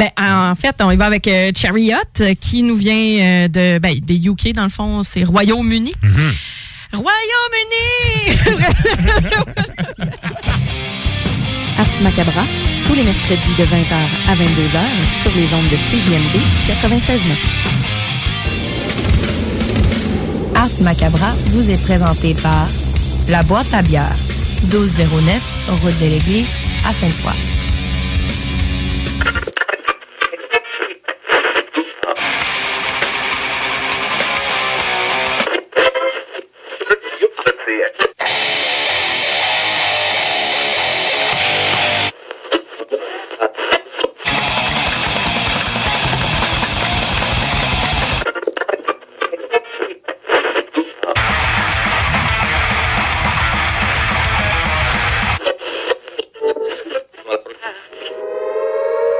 Ben, en fait, on y va avec euh, Chariot, euh, qui nous vient euh, de, ben, des UK, dans le fond, c'est Royaume-Uni. Royaume-Uni! Ars Macabra, tous les mercredis de 20h à 22h sur les ondes de CGMD 96.9. Ars Macabra vous est présenté par La Boîte à bière, 1209, route de l'église à Sainte-Foy. see it.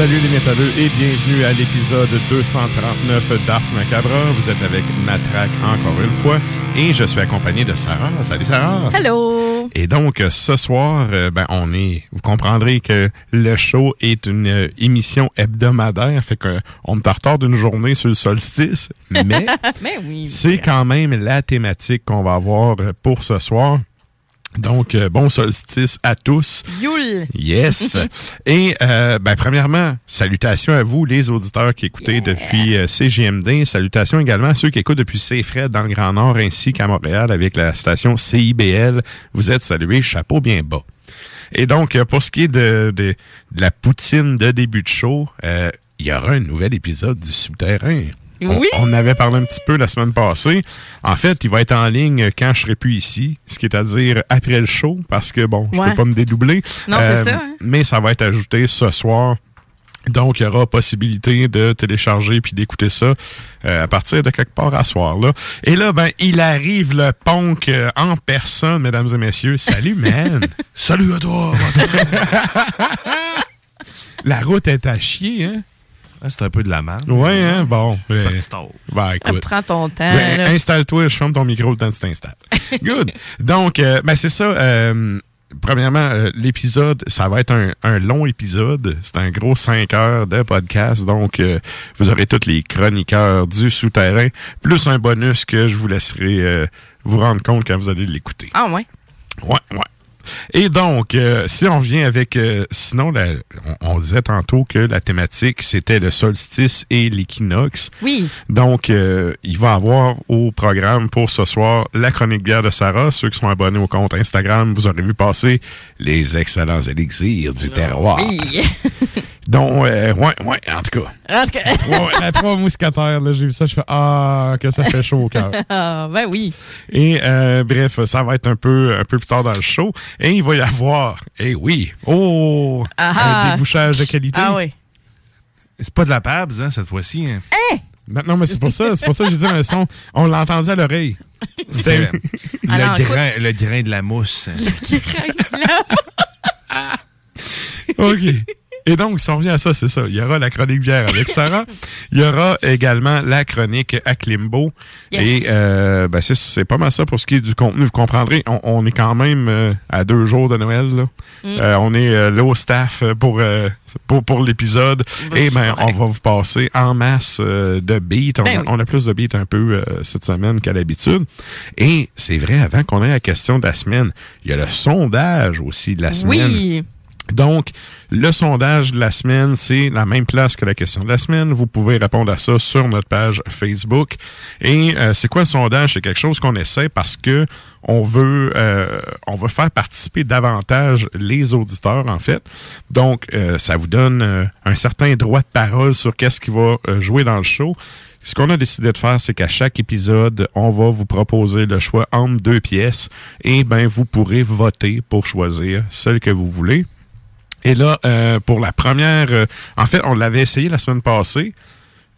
Salut les métalleux et bienvenue à l'épisode 239 d'Ars Macabra. Vous êtes avec Matraque encore une fois et je suis accompagné de Sarah. Salut Sarah. Hello! Et donc ce soir, euh, ben on est, vous comprendrez que le show est une euh, émission hebdomadaire, fait que on en retard d'une journée sur le solstice, mais Mais oui. c'est quand même la thématique qu'on va avoir pour ce soir. Donc, euh, bon solstice à tous. Yule! Yes. Et euh, ben, premièrement, salutations à vous, les auditeurs qui écoutez depuis euh, CGMD. Salutations également à ceux qui écoutent depuis CFRED dans le Grand Nord ainsi qu'à Montréal avec la station CIBL. Vous êtes salués, chapeau bien bas. Et donc, euh, pour ce qui est de, de, de la poutine de début de show, euh, il y aura un nouvel épisode du Souterrain. On- Oui. On, avait parlé un petit peu la semaine passée. En fait, il va être en ligne quand je serai plus ici, ce qui est à dire après le show, parce que bon, je Ouais. peux pas me dédoubler. Non, c'est ça, hein. Mais ça va être ajouté ce soir. Donc, il y aura possibilité de télécharger puis d'écouter ça euh, à partir de quelque part à soir. Là. Et là, ben, il arrive le punk euh, en personne, mesdames et messieurs. Salut, man! Salut à toi! La route est à chier, hein? C'est un peu de la merde. Ouais, hein? Bon. Je suis parti ben, écoute. Prends ton temps. Ben. Installe-toi, je ferme ton micro le temps que tu t'installes. Good. Donc, euh, ben c'est ça. euh, premièrement, euh, l'épisode, ça va être un, un long épisode. C'est un gros 5 heures de podcast. Donc, euh, vous aurez tous les chroniqueurs du souterrain, plus un bonus que je vous laisserai euh, vous rendre compte quand vous allez l'écouter. Ah ouais? Ouais, ouais. Et donc, euh, si on vient avec... euh, sinon, la- on, on disait tantôt que la thématique, c'était le solstice et l'équinoxe. Oui. Donc, euh, il va avoir au programme pour ce soir la chronique bière de Sarah. Ceux qui sont abonnés au compte Instagram, vous aurez vu passer les excellents élixirs du terroir. Oui. Donc, euh, ouais, ouais, en tout cas. En tout cas- Trois- la trois mousquetaires, là, j'ai vu ça, je fais Ah, que ça fait chaud au cœur. Ah, ben oui. Et euh, bref, ça va être un peu un peu plus tard dans le show. Et il va y avoir, eh oui, oh, Ah ah. un débouchage de qualité. Ah oui. C'est pas de la Pabs, hein, cette fois-ci. hein. Non, non, mais c'est pour ça, c'est pour ça que j'ai dit un son. On l'a entendu à l'oreille. C'est le, Alors, écoute- grain, le grain de la mousse. OK. Et donc, si on revient à ça, c'est ça. Il y aura la chronique bière avec Sarah. Il y aura également la chronique à Klimbo. Yes. Et euh, ben, c'est, c'est pas mal ça pour ce qui est du contenu. Vous comprendrez, on, on est quand même euh, à deux jours de Noël. là. Euh, on est euh, là au staff euh, pour, euh, pour, pour l'épisode. Et ben, on va vous passer en masse euh, de beats. On, Ben oui. on a plus de beats un peu euh, cette semaine qu'à l'habitude. Et c'est vrai, avant qu'on ait la question de la semaine, il y a le sondage aussi de la semaine. Oui. Donc, le sondage de la semaine, c'est la même place que la question de la semaine. Vous pouvez répondre à ça sur notre page Facebook. Et euh, c'est quoi le sondage? C'est quelque chose qu'on essaie parce que on veut euh, on veut faire participer davantage les auditeurs, en fait. Donc, euh, ça vous donne un certain droit de parole sur qu'est-ce qui va jouer dans le show. Ce qu'on a décidé de faire, c'est qu'à chaque épisode, on va vous proposer le choix entre deux pièces et ben vous pourrez voter pour choisir celle que vous voulez. Et là, euh, pour la première, euh, en fait, on l'avait essayé la semaine passée.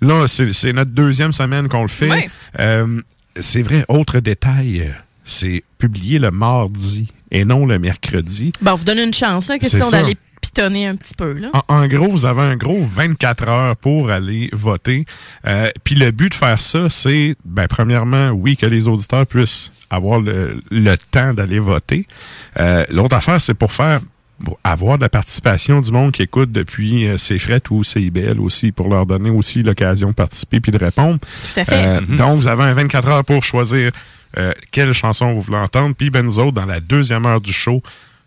Là, c'est notre deuxième semaine qu'on le fait. Ouais. Euh, c'est vrai, autre détail, c'est publié le mardi et non le mercredi. Bon, on vous donne une chance, C'est question d'aller pitonner un petit peu, là. En, en gros, vous avez un gros 24 heures pour aller voter. Euh, Puis le but de faire ça, c'est, ben, premièrement, oui, que les auditeurs puissent avoir le, le temps d'aller voter. Euh, L'autre affaire, c'est pour faire avoir de la participation du monde qui écoute depuis euh, C'est ou CIBL aussi, pour leur donner aussi l'occasion de participer puis de répondre. Tout à fait. Euh, Donc, vous avez un 24 heures pour choisir euh, quelle chanson vous voulez entendre. Puis, ben, nous autres, dans la deuxième heure du show,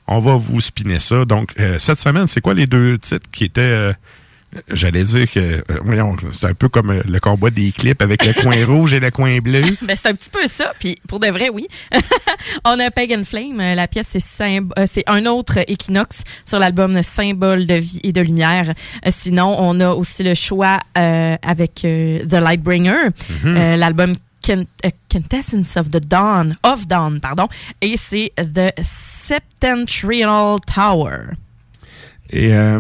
on va vous spinner ça. Donc, euh, cette semaine, c'est quoi les deux titres qui étaient... J'allais dire que, euh, voyons, c'est un peu comme euh, le combat des clips avec le coin rouge et le coin bleu. Ben, c'est un petit peu ça. Puis pour de vrai, oui. on a Pagan Flame. Euh, La pièce, c'est symb- c'est un autre équinoxe sur l'album Symbole de vie et de lumière. Sinon, on a aussi le choix euh, avec euh, The Lightbringer, euh, l'album Quint- Quintessence of the Dawn, of Dawn, pardon. Et c'est The Septentrial Tower. Et, euh,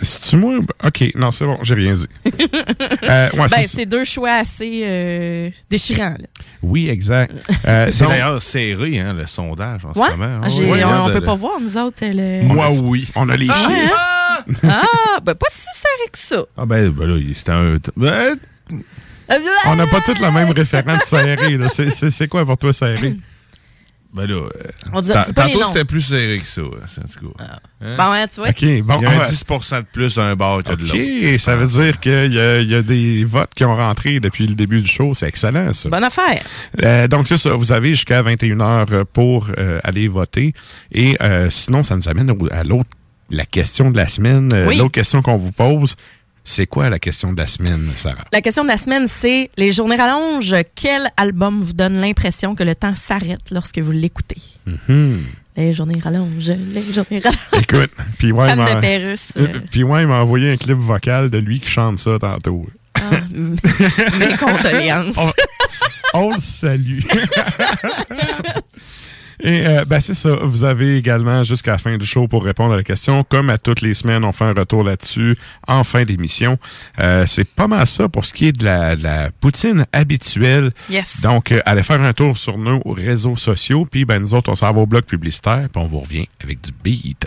c'est-tu moi? OK, non, c'est bon, j'ai rien dit. Euh, ouais, Ben, c'est- deux choix assez euh, déchirants. là. oui, exact. Euh, C'est donc- d'ailleurs serré, hein, le sondage en Ouais? ce moment. Ah, Ouais, on, regarde, peut le- pas voir, nous autres. le- Moi, oui. On a les Ah, chiffres. hein? Ah, ben pas si serré que ça. Ah ben, ben là, c'était un... Ben, On n'a pas toutes la même référence serré. là. C'est- C'est c'est quoi pour toi serré? Ben là... euh, On dit- ta- dis pas les Tantôt, noms. c'était plus serré que ça. en tout cas. Hein? Bon, hein, tu vois. OK, bon. Il y a un ouais. 10 de plus d'un bar que de l'autre. OK, ça veut dire qu'il y, a- il y a des votes qui ont rentré depuis le début du show. C'est excellent, ça. Bonne affaire. Euh, donc, c'est ça. Vous avez jusqu'à 21h pour euh, aller voter. Et euh, sinon, ça nous amène au- à l'autre, la question de la semaine. Euh, Oui. L'autre question qu'on vous pose, c'est quoi la question de la semaine, Sarah? La question de la semaine, c'est les journées rallonges. Quel album vous donne l'impression que le temps s'arrête lorsque vous l'écoutez? Hmm. Les journées rallonges, les journées rallonges. Écoute, puis ouais, il m'a-. Euh, euh, ouais, il m'a envoyé un clip vocal de lui qui chante ça tantôt. ah, mes condoléances. On, on le salue. Et euh, ben c'est ça. Vous avez également jusqu'à la fin du show pour répondre à la question. Comme à toutes les semaines, on fait un retour là-dessus en fin d'émission. Euh, c'est pas mal ça pour ce qui est de la, de la poutine habituelle. Yes. Donc, euh, allez faire un tour sur nos réseaux sociaux. Puis ben nous autres, on s'en va au blog publicitaire. Puis on vous revient avec du beat.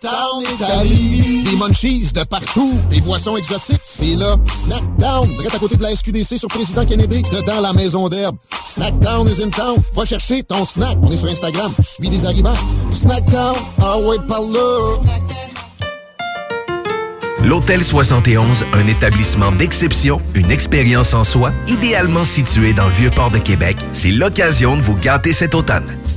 Snackdown. Des munchies de partout. Des boissons exotiques, c'est là. Snackdown, direct à côté de la SQDC sur Président Kennedy, dedans la maison d'herbe. Snackdown is in town. Va chercher ton snack. On est sur Instagram. Je suis des arrivants. Snackdown, ah ouais, par là. L'Hôtel 71, un établissement d'exception, une expérience en soi, idéalement situé dans le Vieux-Port de Québec, c'est l'occasion de vous gâter cet automne.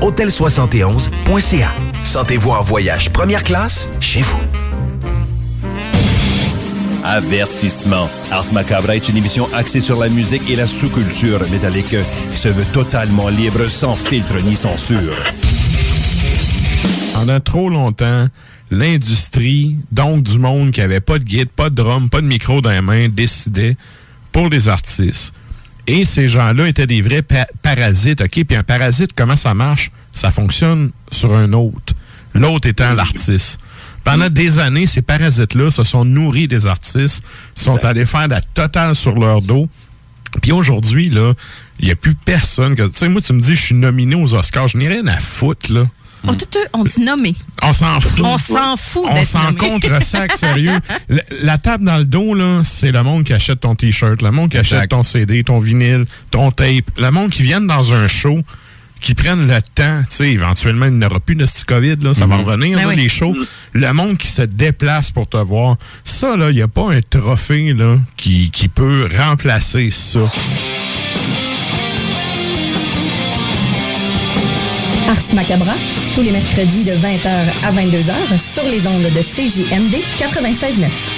Hôtel71.ca. Sentez-vous en voyage première classe chez vous. Avertissement. Ars Macabra est une émission axée sur la musique et la sous-culture métallique qui se veut totalement libre, sans filtre ni censure. Pendant trop longtemps, l'industrie, donc du monde qui avait pas de guide, pas de drum, pas de micro dans les mains, décidait pour les artistes. Et ces gens-là étaient des vrais pa- parasites, OK? Puis un parasite, comment ça marche? Ça fonctionne sur un autre. L'autre étant l'artiste. Pendant des années, ces parasites-là se sont nourris des artistes, sont allés faire la totale sur leur dos. Puis aujourd'hui, là, il n'y a plus personne que... Tu sais, moi, tu me dis, je suis nominé aux Oscars. Je n'ai rien à foutre, là. On, tout, on dit nommer. On s'en fout. On s'en fout On s'en nommé. contre sac sérieux. La, la table dans le dos, là, c'est le monde qui achète ton t-shirt, le monde qui achète ton CD, ton vinyle, ton tape, le monde qui viennent dans un show, qui prennent le temps, tu sais, éventuellement, il n'y aura plus de ce COVID, là, ça va Mhm. revenir, Ben là, oui. les shows. Le monde qui se déplace pour te voir. Ça, là, il n'y a pas un trophée, là, qui, qui peut remplacer ça. Ars Macabra, tous les mercredis de 20h à 22h sur les ondes de CJMD 96.9.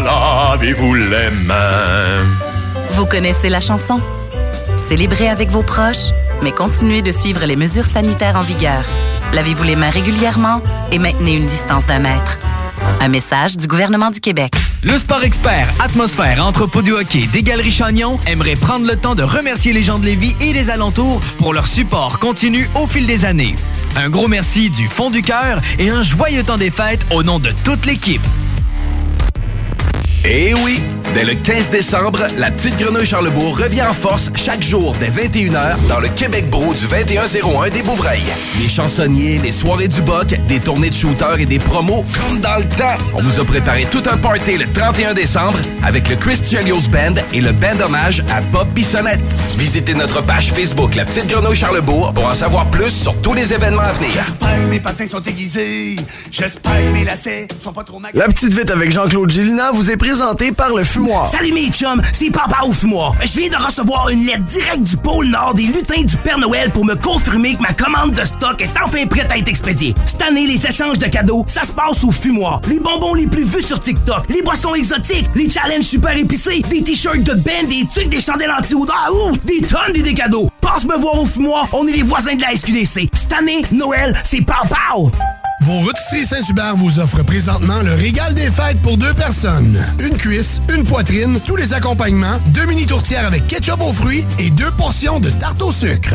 lavez-vous les mains Vous connaissez la chanson? Célébrez avec vos proches, mais continuez de suivre les mesures sanitaires en vigueur. Lavez-vous les mains régulièrement et maintenez une distance d'un mètre. Un message du gouvernement du Québec. Le sport expert Atmosphère Entrepôt du hockey des Galeries Chagnon aimerait prendre le temps de remercier les gens de Lévis et des alentours pour leur support continu au fil des années. Un gros merci du fond du cœur et un joyeux temps des fêtes au nom de toute l'équipe. Eh oui, Dès le 15 décembre, la Petite Grenouille Charlebourg revient en force chaque jour dès 21h dans le Québec Beau du 2101 des Bouvrailles. Les chansonniers, les soirées du Boc, des tournées de shooters et des promos comme dans le temps. On vous a préparé tout un party le 31 décembre avec le Chris Chelios Band et le band hommage à Bob Bissonnette. Visitez notre page Facebook La Petite Grenouille Charlebourg pour en savoir plus sur tous les événements à venir. J'espère que mes patins sont aiguisés. J'espère que mes lacets sont pas trop La petite vite avec Jean-Claude Gélina vous est par le fumoir. Salut mes chums, c'est Papa au fumoir. Je viens de recevoir une lettre directe du pôle Nord des lutins du Père Noël pour me confirmer que ma commande de stock est enfin prête à être expédiée. Cette année, les échanges de cadeaux, ça se passe au fumoir. Les bonbons les plus vus sur TikTok, les boissons exotiques, les challenges super épicés, des t-shirts de band, des trucs, des chandelles anti-odeur, ouh, des tonnes d'idées cadeaux. Passe me voir au fumoir, on est les voisins de la SQDC. Cette année, Noël, c'est Pau! Vos rôtisseries Saint-Hubert vous offrent présentement le régal des fêtes pour deux personnes. Une cuisse, une poitrine, tous les accompagnements, deux mini tourtières avec ketchup aux fruits et deux portions de tarte au sucre.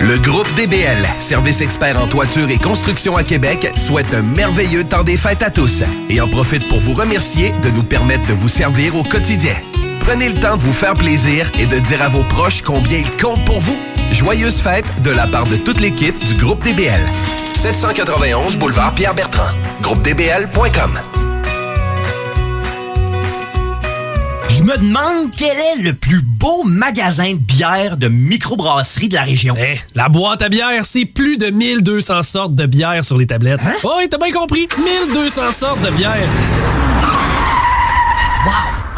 Le groupe DBL, service expert en toiture et construction à Québec, souhaite un merveilleux temps des fêtes à tous et en profite pour vous remercier de nous permettre de vous servir au quotidien. Prenez le temps de vous faire plaisir et de dire à vos proches combien ils comptent pour vous. Joyeuses fêtes de la part de toute l'équipe du groupe DBL. 791 boulevard Pierre-Bertrand. GroupeDBL.com. Je me demande quel est le plus beau magasin de bière de microbrasserie de la région. Eh, la boîte à bière, c'est plus de 1200 sortes de bière sur les tablettes. Hein? Oh, oui, t'as bien compris. 1200 sortes de bière.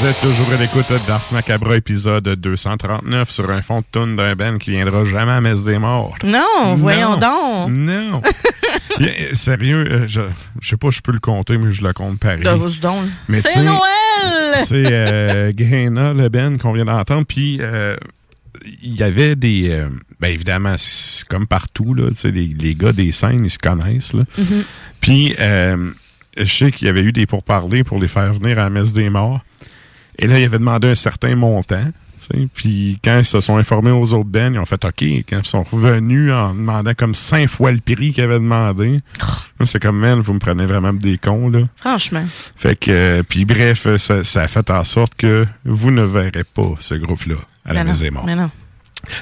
Vous êtes toujours à l'écoute d'Ars Macabra, épisode 239, sur un fond de toune d'un Ben qui viendra jamais à Messe des Morts. Non, voyons donc. Non. Yeah, Sérieux, euh, je, je sais pas si je peux le compter, mais je le compte pareil. Tu C'est Noël! C'est euh, Gaina, le Ben, qu'on vient d'entendre. Puis, euh, il y avait des... euh, ben évidemment, c'est comme partout, là, les, les gars des scènes, ils se connaissent. Là. Mhm. Puis, euh, je sais qu'il y avait eu des pourparlers pour les faire venir à la messe des morts. Et là, il avait demandé un certain montant. Puis quand ils se sont informés aux autres bands, ils ont fait OK. Quand ils sont revenus en demandant comme cinq fois le prix qu'ils avaient demandé, Là, c'est comme, man, vous me prenez vraiment des cons, là. Franchement. Fait que, euh, puis bref, ça, ça a fait en sorte que vous ne verrez pas ce groupe-là à la Mais Maison mais non.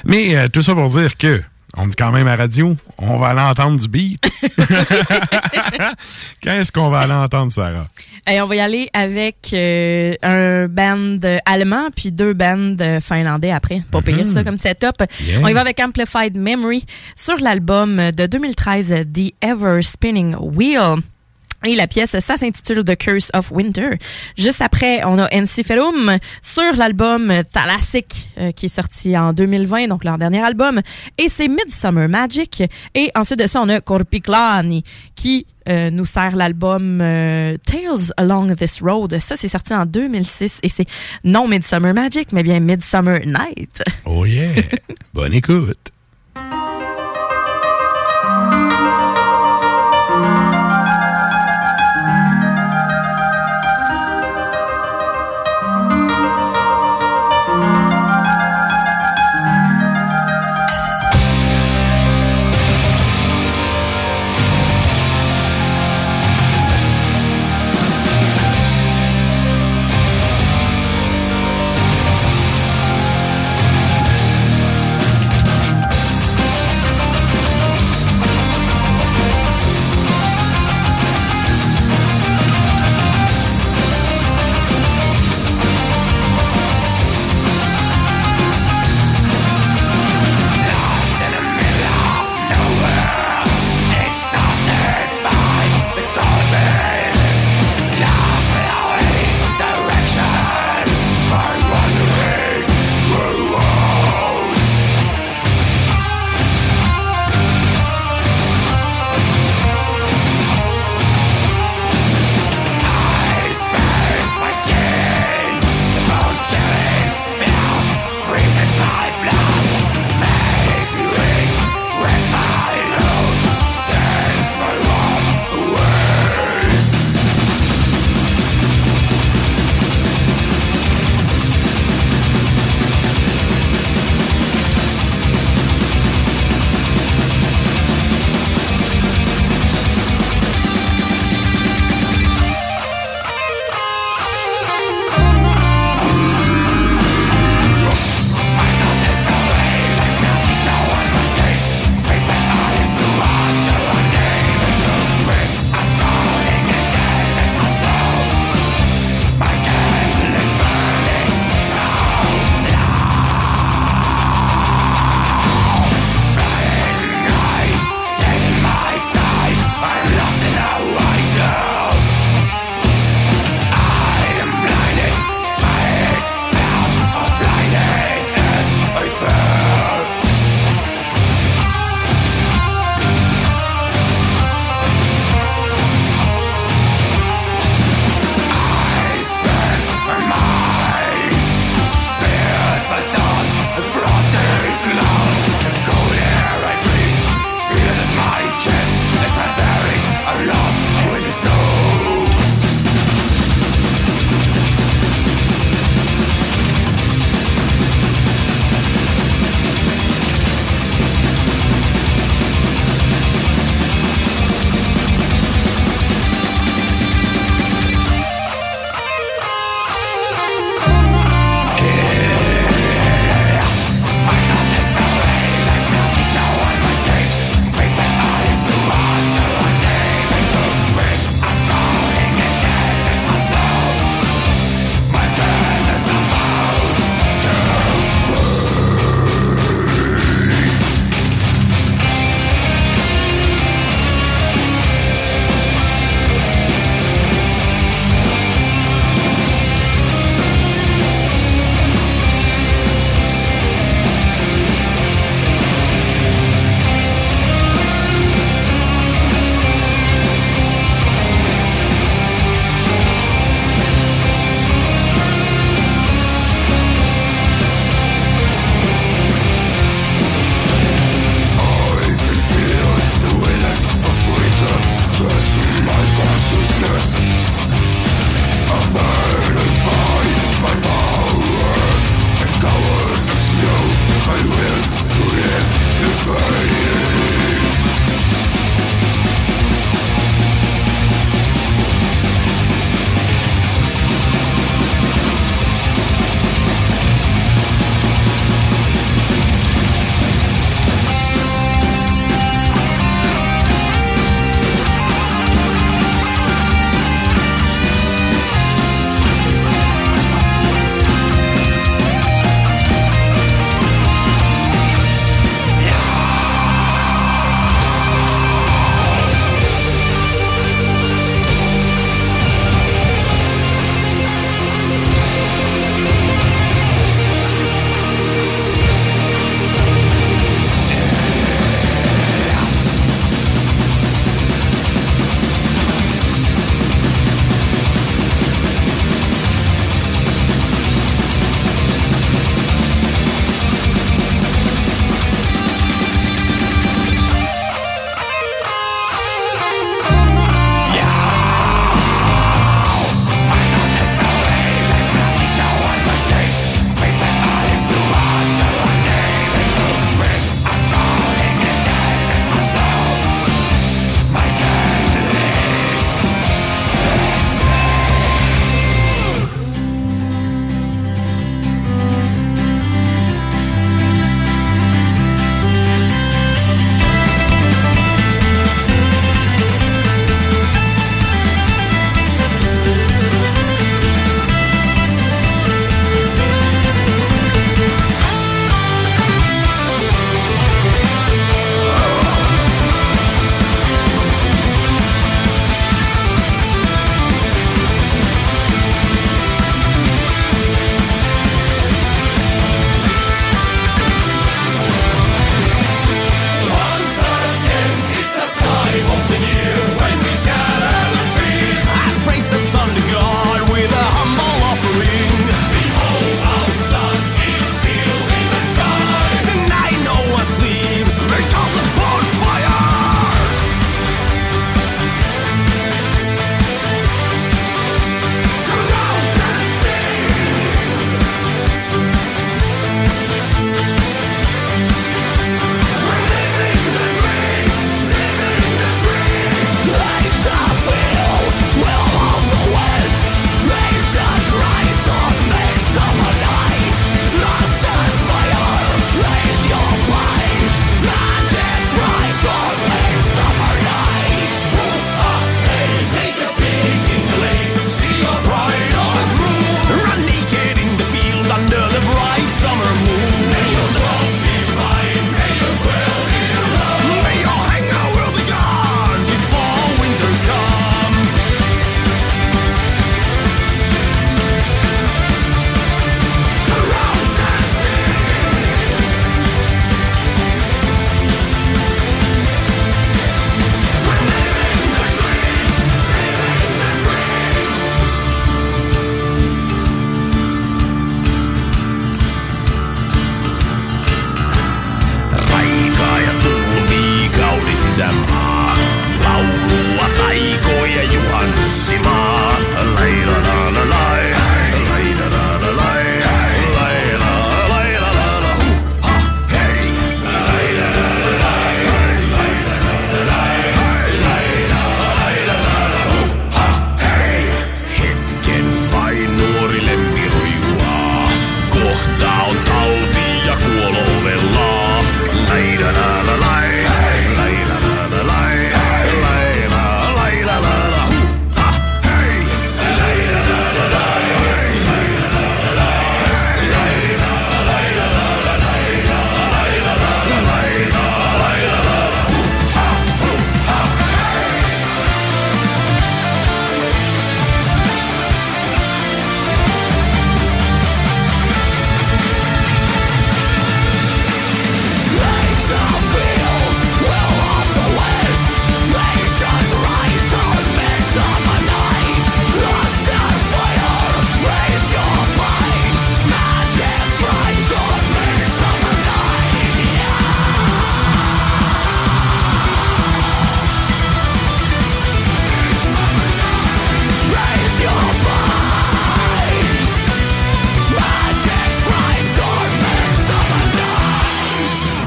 Mais euh, tout ça pour dire que on est quand même à radio, on va aller entendre du beat. Qu'est-ce qu'on va aller entendre, Sarah? Et on va y aller avec euh, un band allemand puis deux bands finlandais après. Pas payer ça comme setup. Yeah. On y va avec Amplified Memory sur l'album de 2013 The Ever Spinning Wheel. Et la pièce, ça s'intitule The Curse of Winter. Juste après, on a Ensiferum sur l'album Thalassic, euh, qui est sorti en 2020, donc leur dernier album. Et c'est Midsummer Magic. Et ensuite de ça, on a Korpiklani, qui euh, nous sert l'album euh, Tales Along This Road. Ça, c'est sorti en 2006 et c'est non Midsummer Magic, mais bien Midsummer Night. Oh yeah! Bonne écoute!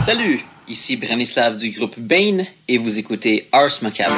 Salut, ici Branislav du groupe Bane et vous écoutez Ars Macabre.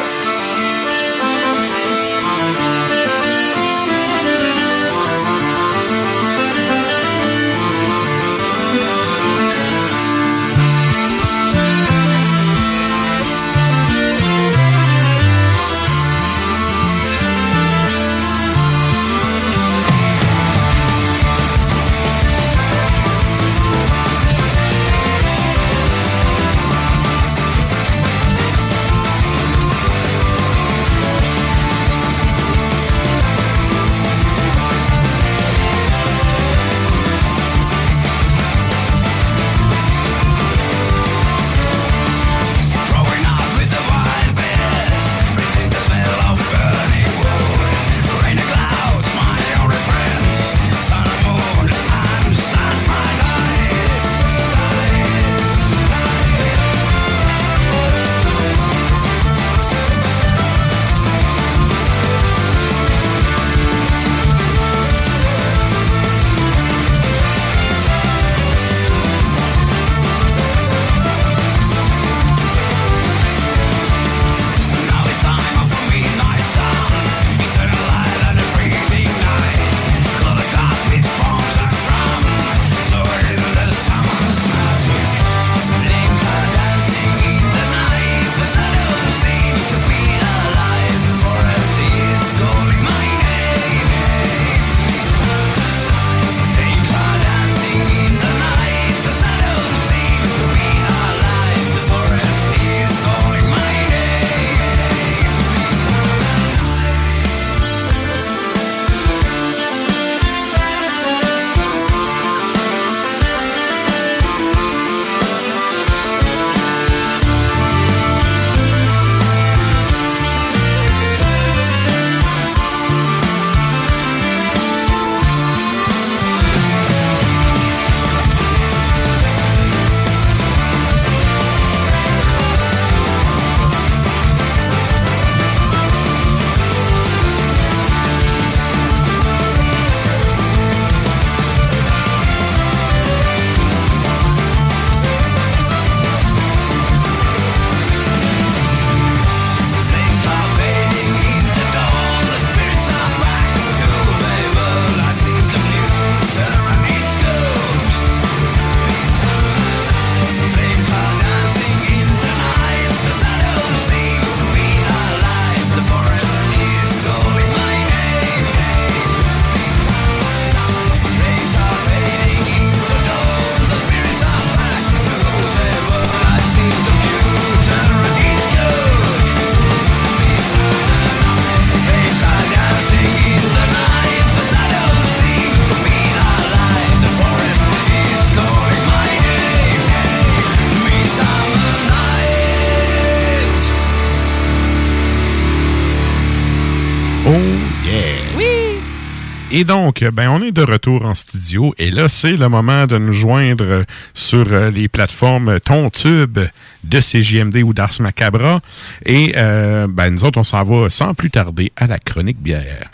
Et donc, ben, on est de retour en studio. Et là, c'est le moment de nous joindre sur euh, les plateformes TonTube de CJMD ou d'Ars Macabra. Et euh, ben, nous autres, on s'en va sans plus tarder à la chronique bière.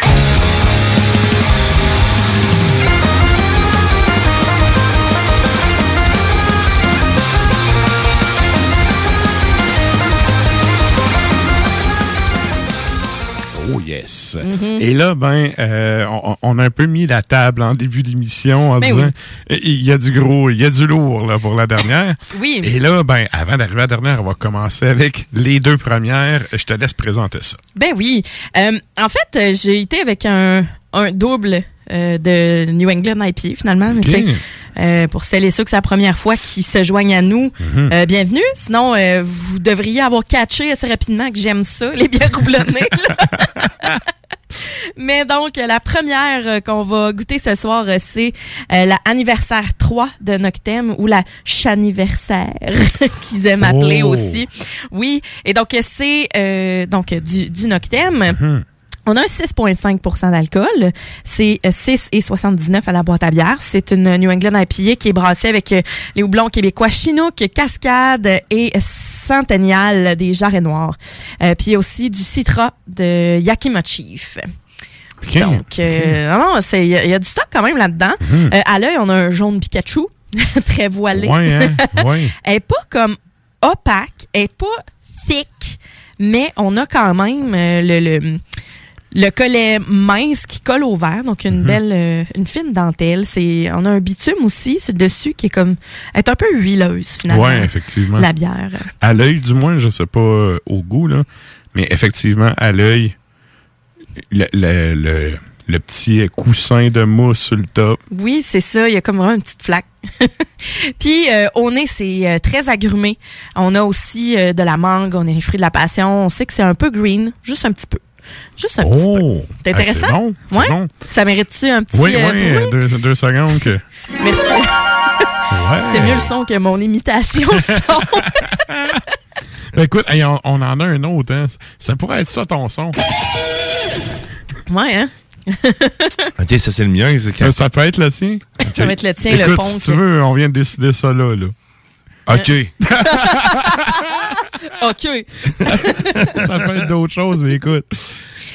Mhm. Et là, ben, euh, on, on a un peu mis la table en début d'émission en Ben disant il y a du gros, il y a du lourd là, pour la dernière. Oui. Et là, ben, avant d'arriver à la dernière, on va commencer avec les deux premières. Je te laisse présenter ça. Ben oui. Euh, en fait, j'ai été avec un, un double euh, de New England IPA finalement. Euh, pour celles et ceux que c'est la première fois qui se joignent à nous, Mhm. euh, bienvenue. Sinon, euh, vous devriez avoir catché assez rapidement que j'aime ça, les bières houblonnées. là. Mais donc, la première euh, qu'on va goûter ce soir, euh, c'est euh, la anniversaire 3 de Noctem ou la chaniversaire qu'ils aiment appeler Oh. aussi. Oui, et donc c'est euh, donc du, du Noctem. On a un 6,5% d'alcool. C'est euh, 6 et 79 à la boîte à bière. C'est une New England IPA qui est brassée avec euh, les houblons québécois Chinook, Cascade et Centennial des Jarrets Noirs. Euh, puis aussi du Citra de Yakima Chief. OK. Donc, euh, non, il y, a- il y a du stock quand même là-dedans. Mhm. Euh, à l'œil, on a un jaune Pikachu, très voilé. Ouais, hein? Ouais. elle est pas comme opaque, elle est pas thick, mais on a quand même euh, le, le, le collet mince qui colle au verre, donc une Mhm. belle, euh, une fine dentelle. C'est, on a un bitume aussi sur le dessus qui est comme, est un peu huileuse finalement. Ouais, effectivement. La bière. À l'œil, du moins, je sais pas euh, au goût, là, mais effectivement, à l'œil, le, le, le, le petit coussin de mousse sur le top. Oui, c'est ça. Il y a comme vraiment une petite flaque. Puis euh, au nez, c'est euh, très agrumé. On a aussi de la mangue, on a les fruits de la passion. On sait que c'est un peu green, juste un petit peu. Juste un petit peu. Oh! C'est Ah, intéressant? bon, c'est ouais? bon. Ça mérite-tu un petit... Oui, euh, oui, deux, deux secondes que. Merci. Ouais. C'est mieux le son que mon imitation de son. Ben, écoute, hey, on, on en a un autre, hein. Ça pourrait être ça ton son. ouais, hein? ok, ça c'est le mien. Ça, ça peut être le tien? Ça va être le tien, le Écoute, punk. si tu veux, on vient de décider ça là. là. OK. OK. ça, ça peut être d'autres choses, mais écoute.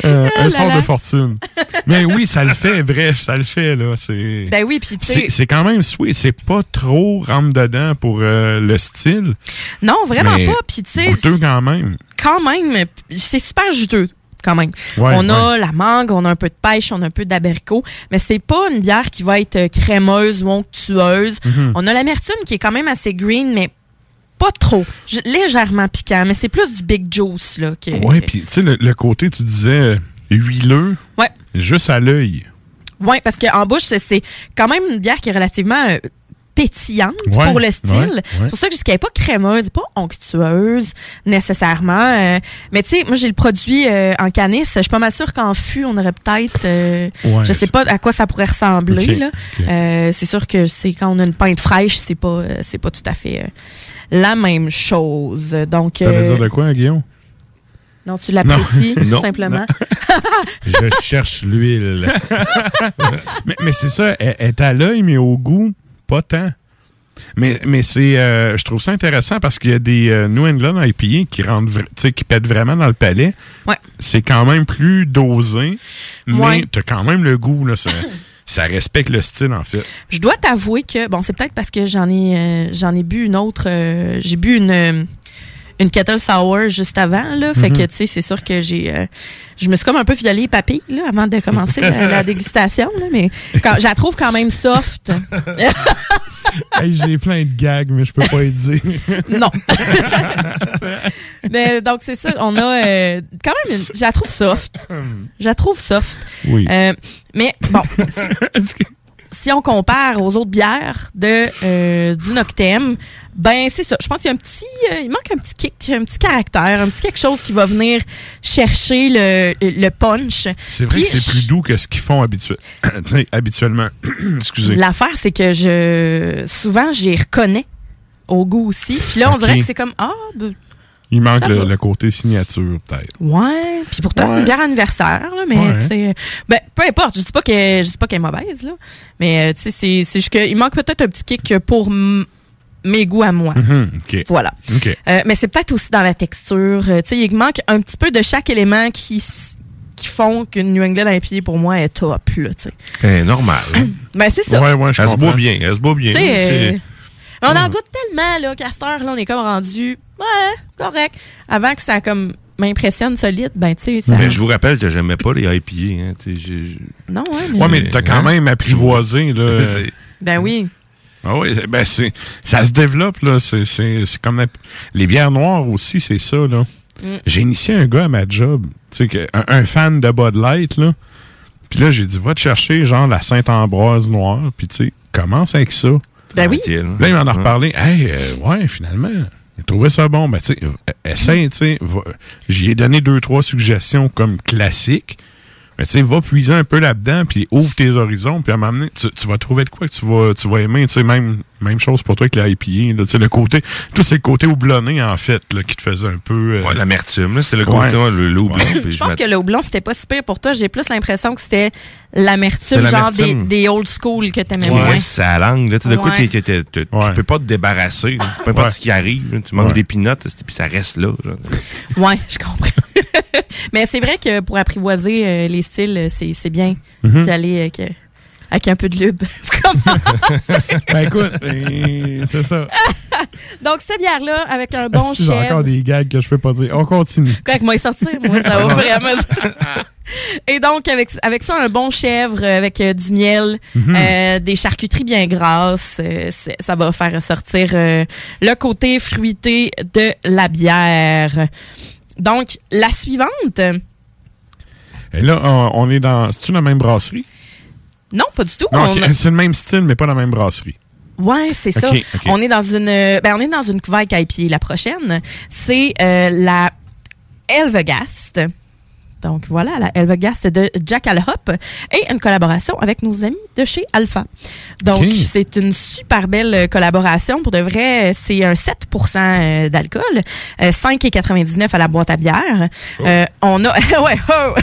euh, Ah un là. de fortune. Mais oui, ça le fait, bref, ça le fait, là. C'est. Ben oui, puis tu sais... C'est quand même sweet. C'est pas trop rentre dedans pour euh, le style. Non, vraiment mais pas. Puis tu sais... Goûteux quand même. quand même, c'est super juteux quand même. Ouais, on a la mangue, on a un peu de pêche, on a un peu d'abricot, mais c'est pas une bière qui va être euh, crémeuse ou onctueuse. Mhm. On a l'amertume qui est quand même assez green, mais pas trop. Légèrement piquant, mais c'est plus du big juice là. Que, Ouais, puis tu sais, le, le côté, tu disais euh, huileux, Ouais. juste à l'œil. Ouais, parce qu'en bouche, c'est- c'est quand même une bière qui est relativement euh, pétillante Ouais, pour le style. ouais, ouais. C'est pour ça que je dis qu'elle n'est pas crémeuse, pas onctueuse nécessairement. euh, mais tu sais, moi j'ai le produit euh, en canis. Je suis pas mal sûre qu'en fût, on aurait peut-être. euh, je sais pas à quoi ça pourrait ressembler. Ok, là. ok. Euh, c'est sûr que c'est quand on a une pinte fraîche, c'est pas, euh, c'est pas tout à fait la même chose. Donc, Ça veut dire de quoi, Guillaume? non, tu l'apprécies tout simplement. Je cherche l'huile. mais mais c'est ça, elle est à l'œil, mais au goût, pas tant. Mais, mais c'est, euh, je trouve ça intéressant parce qu'il y a des euh, New England IPA qui rentrent, qui pètent vraiment dans le palais. Ouais. C'est quand même plus dosé, mais Ouais. t'as quand même le goût, là. Ça, ça respecte le style, en fait. Je dois t'avouer que bon, c'est peut-être parce que j'en ai euh, j'en ai bu une autre j'ai bu une une kettle sour juste avant là, fait Mhm. que tu sais c'est sûr que j'ai euh, je me suis comme un peu violée papille là avant de commencer la, la dégustation là, mais quand, je la trouve quand même soft. Hey, J'ai plein de gags, mais je peux pas y dire. non. mais donc c'est ça, on a euh, quand même une, je la trouve soft. Je la trouve soft. Oui. Euh, mais bon, si on compare aux autres bières de euh, du Noctem, ben c'est ça. Je pense qu'il y a un petit, euh, il manque un petit kick, un petit caractère, un petit quelque chose qui va venir chercher le, le punch. C'est vrai Puis, que c'est plus doux que ce qu'ils font habituellement. Excusez. L'affaire, c'est que je souvent j'y reconnais au goût aussi. Puis là, on dirait que c'est comme ah, ben, Il manque le, côté signature, peut-être. Ouais, puis pourtant c'est une bière anniversaire là, mais Ouais. tu sais ben peu importe, je dis pas que je dis pas qu'elle est mauvaise là, mais euh, tu sais c'est c'est juste qu'il manque peut-être un petit kick pour m- mes goûts à moi. Mhm, OK. Voilà. OK. Euh, mais c'est peut-être aussi dans la texture, euh, tu sais il manque un petit peu de chaque élément qui s- qui font qu'une New England IPA pour moi est top là, tu sais. Eh, normal. hein. Ben c'est ça. Ouais, ouais, je Elle se boit bien, elle se boit bien. Tu sais, euh, C'est- mais on en goûte tellement, là, qu'à cette heure, là, on est comme rendu, ouais, correct. Avant que ça, comme, m'impressionne solide, ben, tu sais, ça... Mais je vous rappelle que j'aimais pas les IPA. Hein, tu sais, j'ai- Non, ouais, mais... Ouais, mais t'as quand Hein? même apprivoisé, là. Ben oui. Ah oui, ben c'est, ça se développe, là. C'est, c'est, c'est comme la- les bières noires aussi, c'est ça, là. Mm. J'ai initié un gars à ma job, tu sais, que- un, un fan de Bud Light, là. Puis là, j'ai dit, va te chercher, genre, la Sainte-Ambroise noire, puis tu sais, commence avec ça. Ben oui. Là, il m'en a reparlé. Hey, euh, ouais, finalement, j'ai trouvé ça bon. Ben, tu sais, euh, essaye, tu sais. J'y ai donné deux, trois suggestions comme classiques. Mais tu sais, va puiser un peu là-dedans, puis ouvre tes horizons, puis à un moment donné, tu, tu vas trouver de quoi que tu vas, tu vas aimer. Tu sais, même, même chose pour toi avec la IPA. Tu sais, le côté, tout c'est le côté houblonné, en fait, là, qui te faisait un peu... euh, Ouais, l'amertume, là, c'était le Ouais. côté, ouais, le, le houblon. Ouais. puis Je pense que le houblon, c'était pas si pire pour toi. J'ai plus l'impression que c'était l'amertume, C'est genre des, old school que t'aimais qui moins. sa langue. Là, tu sais, de quoi Ouais. Ouais. tu peux pas te débarrasser. là. Peu importe Ouais. ce qui arrive. là. Tu manges Ouais. des pinottes, puis ça reste là. genre. Ouais, je comprends. Mais c'est vrai que pour apprivoiser euh, les styles, c'est c'est bien Mhm. d'y aller avec, euh, avec un peu de lube. Comme ça. ben écoute, euh, c'est ça. Donc, cette bière-là, avec un bon Asti, J'ai encore chèvre. des gags que je peux pas dire? On continue. Correct, moi, il sortir, moi, ça va fur et donc, avec, avec ça, un bon chèvre, euh, avec euh, du miel, Mhm. euh, des charcuteries bien grasses, euh, ça va faire sortir le côté fruité de la bière. Donc, la suivante, Et là, on, on est dans... C'est-tu la même brasserie? non, pas du tout. C'est le même style, mais pas la même brasserie. Ouais, c'est ça. On est dans une ben on est dans une couvaille IPA. La prochaine, c'est euh, la Elvegast. Donc voilà, la Elvegast de Jack Hop et une collaboration avec nos amis de chez Alpha. Donc c'est une super belle euh, collaboration. Pour de vrai, c'est un 7% euh, d'alcool, euh, 5,99 à la boîte à bière. Euh, on a ouais, oh!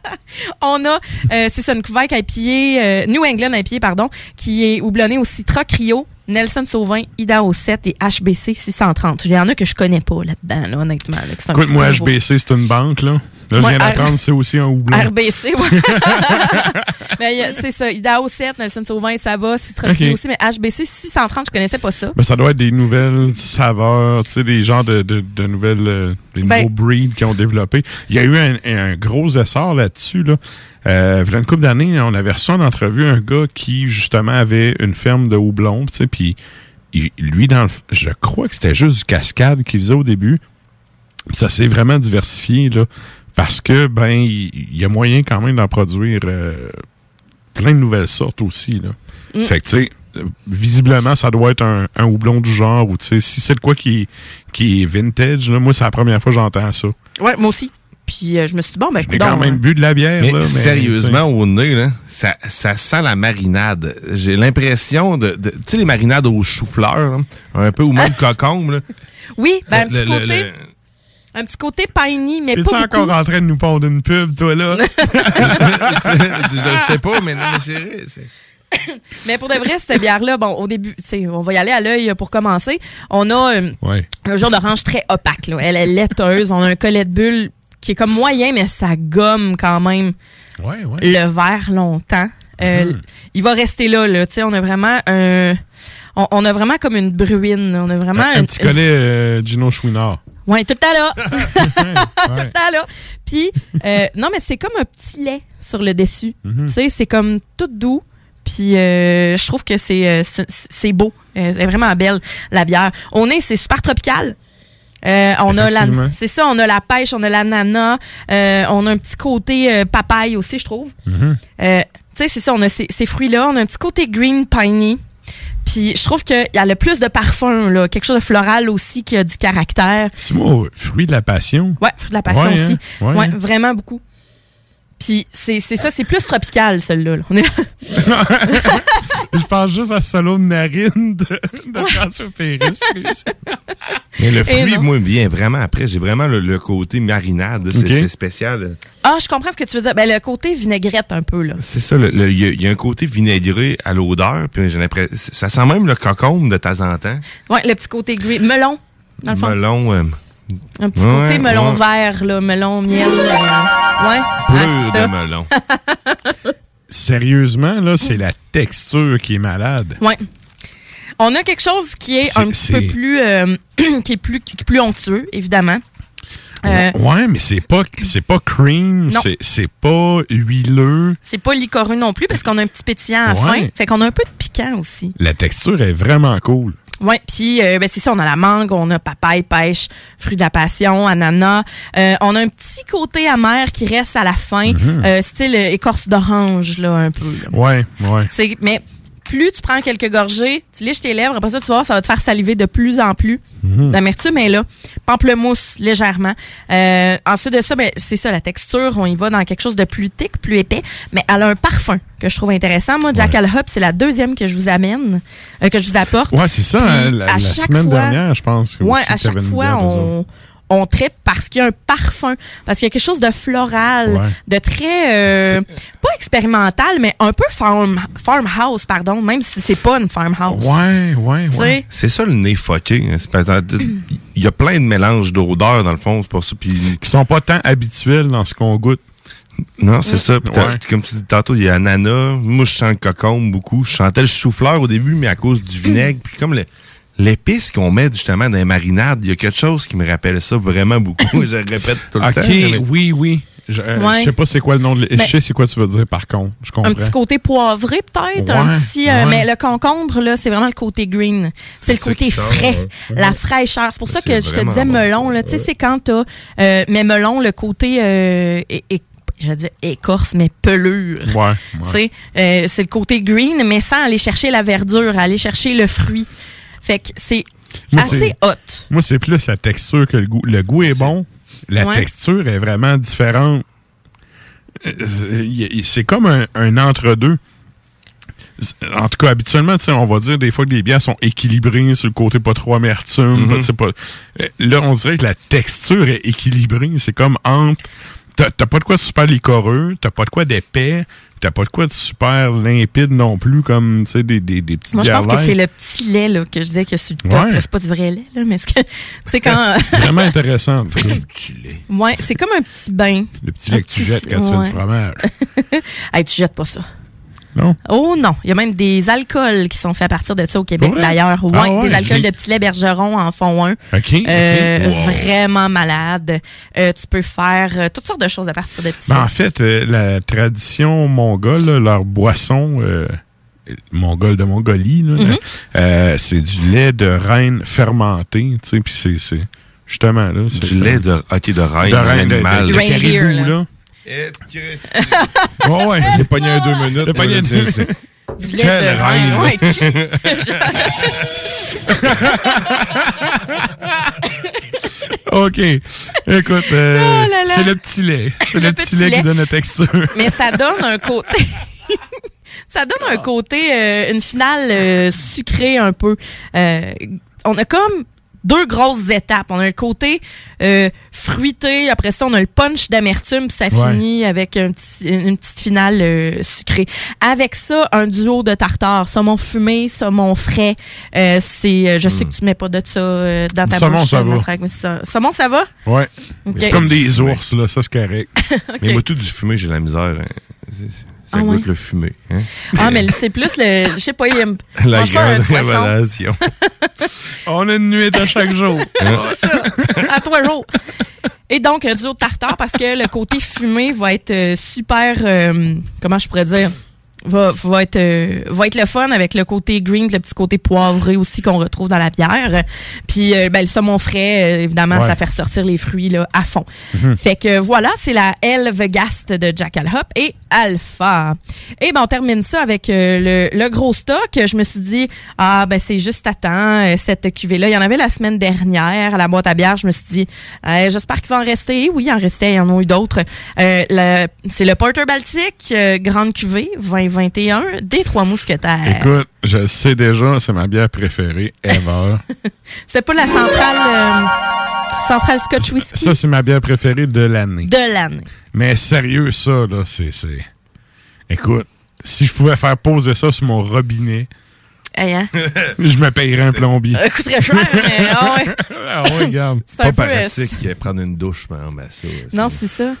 on a euh, c'est ça une couvaille IPA euh, New England IPA pardon, qui est houblonnée au Citra Cryo, Nelson Sauvin, Idaho 7 et HBC 630. Il y en a que je connais pas là-dedans là, honnêtement. là, Écoute, moi. HBC, c'est une banque, là. Là, je viens d'apprendre, c'est aussi un houblon. RBC, ouais. mais a- c'est ça, Idaho 7, Nelson Sauvin, ça va, Citra Ok. Cryo aussi, mais HBC 630, je connaissais pas ça. Ben, ça doit être des nouvelles saveurs, tu sais, des genres de, de, de nouvelles, euh, des Ben- nouveaux breeds qui ont développé. Il y a eu un, un gros essor là-dessus, là. Euh, il y a une couple d'années, on avait reçu en entrevue un gars qui, justement, avait une ferme de houblon, tu sais, puis lui, dans le, je crois que c'était juste du cascade qu'il faisait au début. Ça s'est vraiment diversifié, là, parce que, ben, il y, a moyen quand même d'en produire euh, plein de nouvelles sortes aussi, là. Mm. Fait que, tu sais, visiblement, ça doit être un, un houblon du genre, ou tu sais, si c'est de quoi qui, qui est vintage, là, moi, c'est la première fois que j'entends ça. Ouais, moi aussi. Puis euh, je me suis dit, bon, ben, J'ai quand même bu de la bière, Mais, là, mais, sérieusement, au nez, là, ça, ça sent la marinade. J'ai l'impression de, de- Tu sais, les marinades au chou-fleur, un peu, ou même cocombe. Là. Oui, ben, un petit le- côté, le- un petit côté piney, mais T'es-tu pas beaucoup. encore en train de nous pondre une pub, toi, là? je sais pas, mais non, mais c'est vrai. Mais pour de vrai, cette bière-là, bon, au début, tu sais, on va y aller à l'œil pour commencer. On a euh, Ouais. un genre d'orange très opaque. Là. Elle est laiteuse. On a un collet de bulle qui est comme moyen, mais ça gomme quand même Ouais, ouais. le verre longtemps. Euh, Mhm. Il va rester là. là. Tu sais, on a vraiment un... On, on a vraiment comme une bruine. On a vraiment Un, un petit collet euh, Gino Chouinard. Ouais, tout le temps là. tout le temps là. Puis, euh, non, mais c'est comme un petit lait sur le dessus. Mhm. Tu sais, c'est comme tout doux. Puis, euh, je trouve que c'est euh, c'est- c'est beau. Euh, Elle est vraiment belle, la bière. Au nez, c'est super tropical. Euh, on a la, c'est ça, on a la pêche, on a l'ananas, euh, on a un petit côté euh, papaye aussi, je trouve. Mhm. Tu sais, c'est ça, on a ces, ces fruits-là, on a un petit côté green piney. Puis je trouve qu'il y a le plus de parfum, là, quelque chose de floral aussi qui a du caractère. C'est moi, fruit de la passion. Ouais, fruit de la passion Ouais, hein? aussi. Ouais, Ouais, hein? vraiment beaucoup. Puis c'est c'est ça, c'est plus tropical, celui-là. là. On est... Je pense juste à solo de narine de, de François Pérusse. Mais le fruit, moi, vient vraiment après. J'ai vraiment le, le côté marinade. C'est spécial. Ah, je comprends ce que tu veux dire. Ben, le côté vinaigrette un peu, là. C'est ça, il y, a- il y a un côté vinaigré à l'odeur, puis j'ai l'impression, ça sent même le cocombe de temps en temps. Ouais, le petit côté gris. Melon, dans le fond. Melon, euh, Un petit Ouais, côté melon ouais. vert, là. Melon, miel. euh, ouais. Ah, bleu c'est de ça. melon. Sérieusement, là, c'est la texture qui est malade. Ouais. On a quelque chose qui est, un petit peu plus, euh, qui est plus, qui est plus onctueux, évidemment. Euh, ouais, mais c'est pas, c'est pas cream, c'est, c'est pas huileux. c'est pas licoreux non plus parce qu'on a un petit pétillant à la Ouais. fin. Fait qu'on a un peu de piquant aussi. La texture est vraiment cool. Ouais, puis euh, ben c'est ça, on a la mangue, on a papaye, pêche, fruit de la passion, ananas. Euh, on a un petit côté amer qui reste à la fin, Mhm. euh, style écorce d'orange là un peu. là. Ouais, ouais. C'est- mais plus tu prends quelques gorgées, tu liches tes lèvres, après ça tu vas voir, ça va te faire saliver de plus en plus. Mhm. L'amertume est là. Pamplemousse légèrement. Euh, ensuite de ça, ben, c'est ça la texture, on y va dans quelque chose de plus thick, plus épais, mais elle a un parfum que je trouve intéressant. Moi, Jackal Hop, c'est la deuxième que je vous amène, euh, que je vous apporte. Ouais, c'est ça, Puis, hein, la, à la chaque semaine fois- dernière, je pense. que Ouais, à chaque fois, autres. On, tripe parce qu'il y a un parfum, parce qu'il y a quelque chose de floral, Ouais. de très, euh, pas expérimental, mais un peu farm, farmhouse, pardon, même si c'est pas une farmhouse. Ouais, ouais, Tu sais? ouais. C'est ça le nez fucké. hein. Il y a plein de mélanges d'odeurs dans le fond, c'est pour ça. Qui sont pas tant habituels dans ce qu'on goûte. non, c'est ça. Puis t'as- Ouais. Comme tu dis tantôt, il y a ananas. Moi, je sens le cocombe beaucoup. Je sentais le chou-fleur au début, mais à cause du vinaigre. Puis comme le- l'épice qu'on met justement dans les marinades, il y a quelque chose qui me rappelle ça vraiment beaucoup. je le répète tout le Ok, temps. mais- oui, oui. Je, euh, Ouais. je sais pas c'est quoi le nom de. Ben- je sais c'est quoi tu veux dire par contre. Je comprends. Un petit côté poivré peut-être, un Ouais, petit, euh, ouais. mais le concombre là, c'est vraiment le côté green. C'est le côté sort, frais, ouais. la fraîcheur. C'est pour ça que je te disais bon, melon là, tu sais c'est quand t'as euh, mais melon le côté euh, je vais dire écorce mais pelure. Ouais. Tu sais, euh, c'est le côté green, mais sans aller chercher la verdure, aller chercher le fruit. Fait que c'est Moi, assez c'est- hot. Moi, c'est plus la texture que le goût. Le goût est bon. La Ouais. texture est vraiment différente. Euh, C'est comme un, un entre-deux. En tout cas, habituellement, tu sais, on va dire des fois que les bières sont équilibrées sur le côté pas trop amertume. Mhm. pas- Euh, Là, on dirait que la texture est équilibrée. C'est comme entre. T'as t'as pas de quoi super licoreux, t'as pas de quoi d'épais, t'as pas de quoi de super limpide non plus, comme tu sais, des, des, des petites Moi, je pense que c'est le petit lait là, que je disais que sur le top. Ouais. C'est pas du vrai lait, là, mais c'est que c'est quand. Vraiment intéressant. du petit lait. ouais, c'est comme un petit bain. Le petit lait que tu jettes quand tu fais du fromage. hey, tu jettes pas ça. Non? Oh non, il y a même des alcools qui sont faits à partir de ça au Québec d'ailleurs. Ouais, Ah ouais, des alcools de petit lait bergeron en font un. OK. Euh. Wow. Vraiment malade. Euh, tu peux faire euh, toutes sortes de choses à partir de petits Ben, en fait, euh, la tradition mongole, là, leur boisson euh, mongole de Mongolie, Mhm. euh, c'est du lait de reine fermenté, tu sais, puis c'est, justement là, c'est Du lait de, ok, de reine, de reine, de, de, de Reindeer, caribou, là. là. Oh ouais, j'ai pogné un deux minutes. J'ai pogné deux- lait Quelle reine, OK. Écoute, euh, Oh c'est le petit lait. C'est le, Le petit petit lait, lait. qui donne la texture. Mais ça donne un côté. ça donne un côté, euh, une finale euh, sucrée un peu. Euh, on a comme deux grosses étapes. On a le côté euh, fruité, après ça on a le punch d'amertume, puis ça Ouais. finit avec un petit- une petite finale euh, sucrée. Avec ça, un duo de tartare, saumon fumé, saumon frais. Euh, c'est, euh, je sais que tu mets pas de ça euh, dans ta Saumon, bouche. ça euh, va. Ça- Saumon, ça va? Ouais. C'est comme des ours, là, ça c'est correct. Mais moi, tout du fumé, j'ai la misère. hein. Ça Ah goûte ouais? le fumé. Hein? Ah, mais c'est plus le, je sais pas, il aime La grande révélation. On a une nuit à chaque jour. à trois jours. Et donc, un duo de tartare parce que le côté fumé va être euh, super, euh, comment je pourrais dire, va, va être euh, va être le fun avec le côté green, le petit côté poivré aussi qu'on retrouve dans la bière. Puis euh, ben le saumon frais, euh, évidemment, Ouais. ça fait ressortir les fruits là à fond. Mhm. Fait que voilà, c'est la Elvegast de Jackal Hop et Alpha. Et ben on termine ça avec euh, le, le gros stock. Je me suis dit ah ben c'est juste à temps cette cuvée là. Il y en avait la semaine dernière à la boîte à bière. Je me suis dit j'espère qu'il va en rester. Oui, il en restait. Il y en a eu d'autres. Euh, le- c'est le Porter Baltique grande cuvée 2021 des trois mousquetaires. Écoute, je sais déjà, c'est ma bière préférée ever. C'est pas la centrale euh, centrale Scotch whisky? ça, c'est ma bière préférée de l'année. de l'année. Mais sérieux, ça, là, c'est. c'est- Écoute, si je pouvais faire poser ça sur mon robinet, Hey, hein? je me payerais un plombier. Ça coûterait cher, mais ah ouais. Ah ouais, regarde. C'est un Pas peu, pratique prendre une douche, mais ben, ça. Non, c'est ça.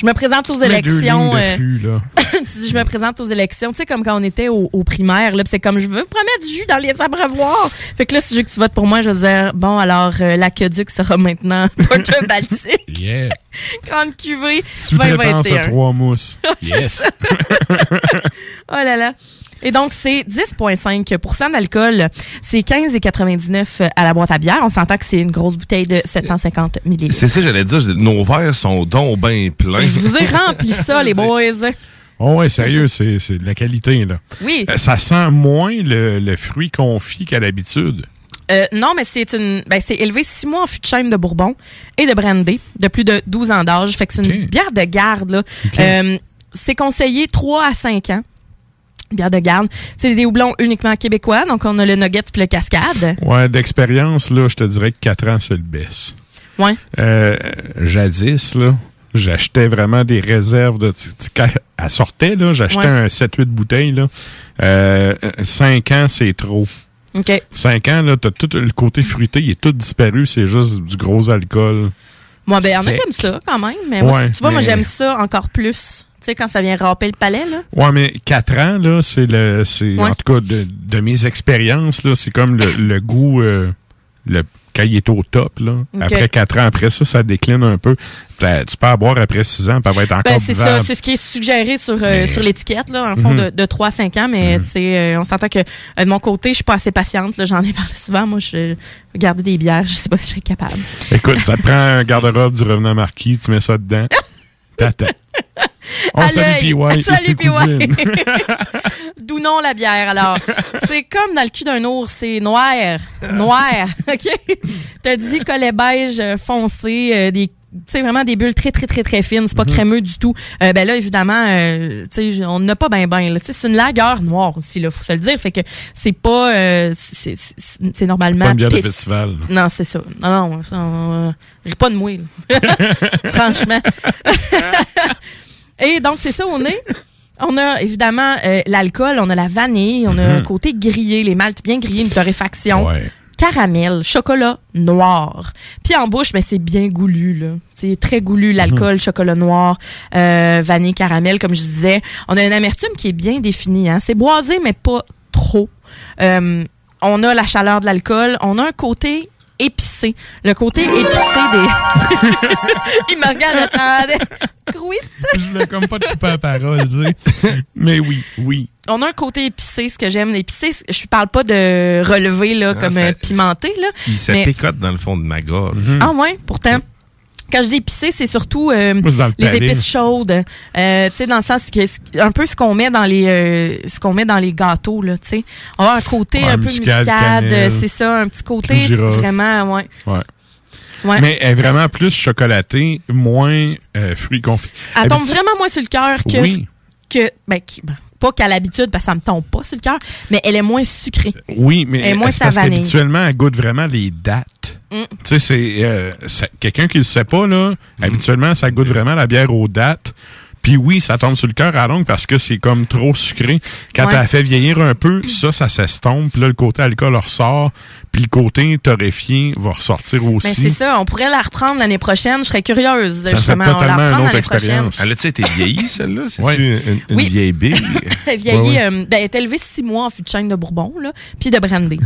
Je me présente aux élections. euh, fût, là. tu dis, je me présente aux élections. Tu sais, comme quand on était au, au primaire, là, c'est comme, je veux promettre du jus dans les abreuvoirs. Fait que là, si je veux que tu votes pour moi, je vais dire, bon, alors, euh, l'aqueduc sera maintenant Porter Baltique. Yeah. Grande cuvée. Sous-traitance à 2021. trois mousses. Yes. oh là là. Et donc, c'est 10,5% d'alcool. C'est 15,99 à la boîte à bière. On s'entend que c'est une grosse bouteille de 750 millilitres. C'est ça, j'allais dire, nos verres sont donc bien pleins. Je vous ai rempli ça, les boys. Oh ouais, sérieux, c'est c'est de la qualité, là. Oui. Euh, Ça sent moins le, le fruit confit qu'à l'habitude. Euh, non, mais c'est une, ben, c'est élevé six mois en fût de chêne de Bourbon et de brandy de plus de 12 ans d'âge. Fait que c'est une bière de garde, là. Euh, c'est conseillé 3 à 5 ans. Bière de garde. C'est des houblons uniquement québécois. Donc, on a le nugget puis le cascade. Ouais, d'expérience, là, je te dirais que 4 ans, c'est le best. Ouais. Euh, jadis, là, j'achetais vraiment des réserves de. Quand elle sortait, là, j'achetais Ouais. un 7-8 bouteilles, là. Euh, 5 ans, c'est trop. OK. 5 ans, là, t'as tout le côté fruité, il est tout disparu, c'est juste du gros alcool. Moi, ben, en a comme ça, quand même. Mais moi, Ouais, tu vois, moi, j'aime ça encore plus. Tu sais, quand ça vient râper le palais, là? Ouais, mais 4 ans, là, c'est le. c'est Ouais. En tout cas, de, de mes expériences, là, c'est comme le, le goût. euh, le, quand il est au top, là. Après 4 ans, après ça, ça décline un peu. Tu peux boire après 6 ans, elle va être encore Ben, c'est ça, c'est ce qui est suggéré sur, euh, sur l'étiquette, là, en fond, Mhm. de, de 3 à 5 ans, mais tu sais, euh, on s'entend que euh, de mon côté, je suis pas assez patiente, là, j'en ai parlé souvent, moi, je vais garder des bières, je sais pas si je serais capable. Écoute, ça te prend un garde-robe du revenant marquis, tu mets ça dedans. T'attends. On À salue l'œil. PY et Salut, PY. D'où non la bière, alors? c'est comme dans le cul d'un ours, c'est noir. Noir, OK? T'as dit collet beige foncé, euh, des sais, vraiment des bulles très, très, très, très fines. C'est pas Mhm. crémeux du tout. Euh, ben là, évidemment, euh, tu sais, on n'a pas ben ben. là. C'est une lagueur noire aussi, là, faut se le dire. Fait que c'est pas... euh, c'est c'est- c'est normalement... Pas de petit. festival. Non, c'est ça. Non, non, ça, on, ris pas de moi, là. Franchement. Et donc, c'est ça, on est. On a évidemment euh, l'alcool, on a la vanille, on a Mhm. un côté grillé, les maltes bien grillés, une torréfaction. Ouais. Caramel, chocolat noir. Puis en bouche, ben, c'est bien goulu, là. C'est très goulu, l'alcool, Mhm. chocolat noir, euh, vanille, caramel, comme je disais. On a une amertume qui est bien définie. Hein. C'est boisé, mais pas trop. Euh, on a la chaleur de l'alcool. On a un côté épicé. Le côté épicé des... Il me regarde, attendez. Je voulais comme pas te couper la parole, tu sais. Mais oui, oui. On a un côté épicé, ce que j'aime. Épicé, je parle pas de relevé, là, comme ça- euh, pimenté, là. Il se mais- picote dans le fond de ma gorge. Ah ouais, pourtant. Quand je dis épicé, c'est surtout euh, le les épices chaudes. Euh, tu sais, dans le sens que un peu ce qu'on met dans les euh, ce qu'on met dans les gâteaux, là, tu sais. On avoir un côté Ouais, un peu muscade, c'est ça, un petit côté vraiment, ouais. Ouais. Ouais. Mais elle est vraiment plus chocolatée, moins fruits confits. Elle tombe vraiment moins sur le cœur que Oui. que ben, qui- ben, pas qu'à l'habitude parce que ça me tombe pas sur le cœur, mais elle est moins sucrée. Oui, mais Elle est moins c'est parce qu'habituellement, elle goûte vraiment les dates? Mm. Tu sais, c'est euh, quelqu'un qui le sait pas, là, habituellement, ça goûte vraiment la bière aux dates. Puis oui, ça tombe sur le cœur à longue parce que c'est comme trop sucré. Quand Ouais. elle fait vieillir un peu, ça, ça s'estompe. Puis là, le côté alcool ressort. Puis le côté torréfié va ressortir Ben, aussi. c'est ça, on pourrait la reprendre l'année prochaine, je serais curieuse. Ça serait justement, on la totalement une autre expérience. Elle a-tu été vieillie, celle-là? C'est-tu Ouais. une, une Oui. vieille bille? Elle Ouais, ouais. euh, ben, elle est élevée six mois en fût de chêne de Bourbon, là, puis de brandy.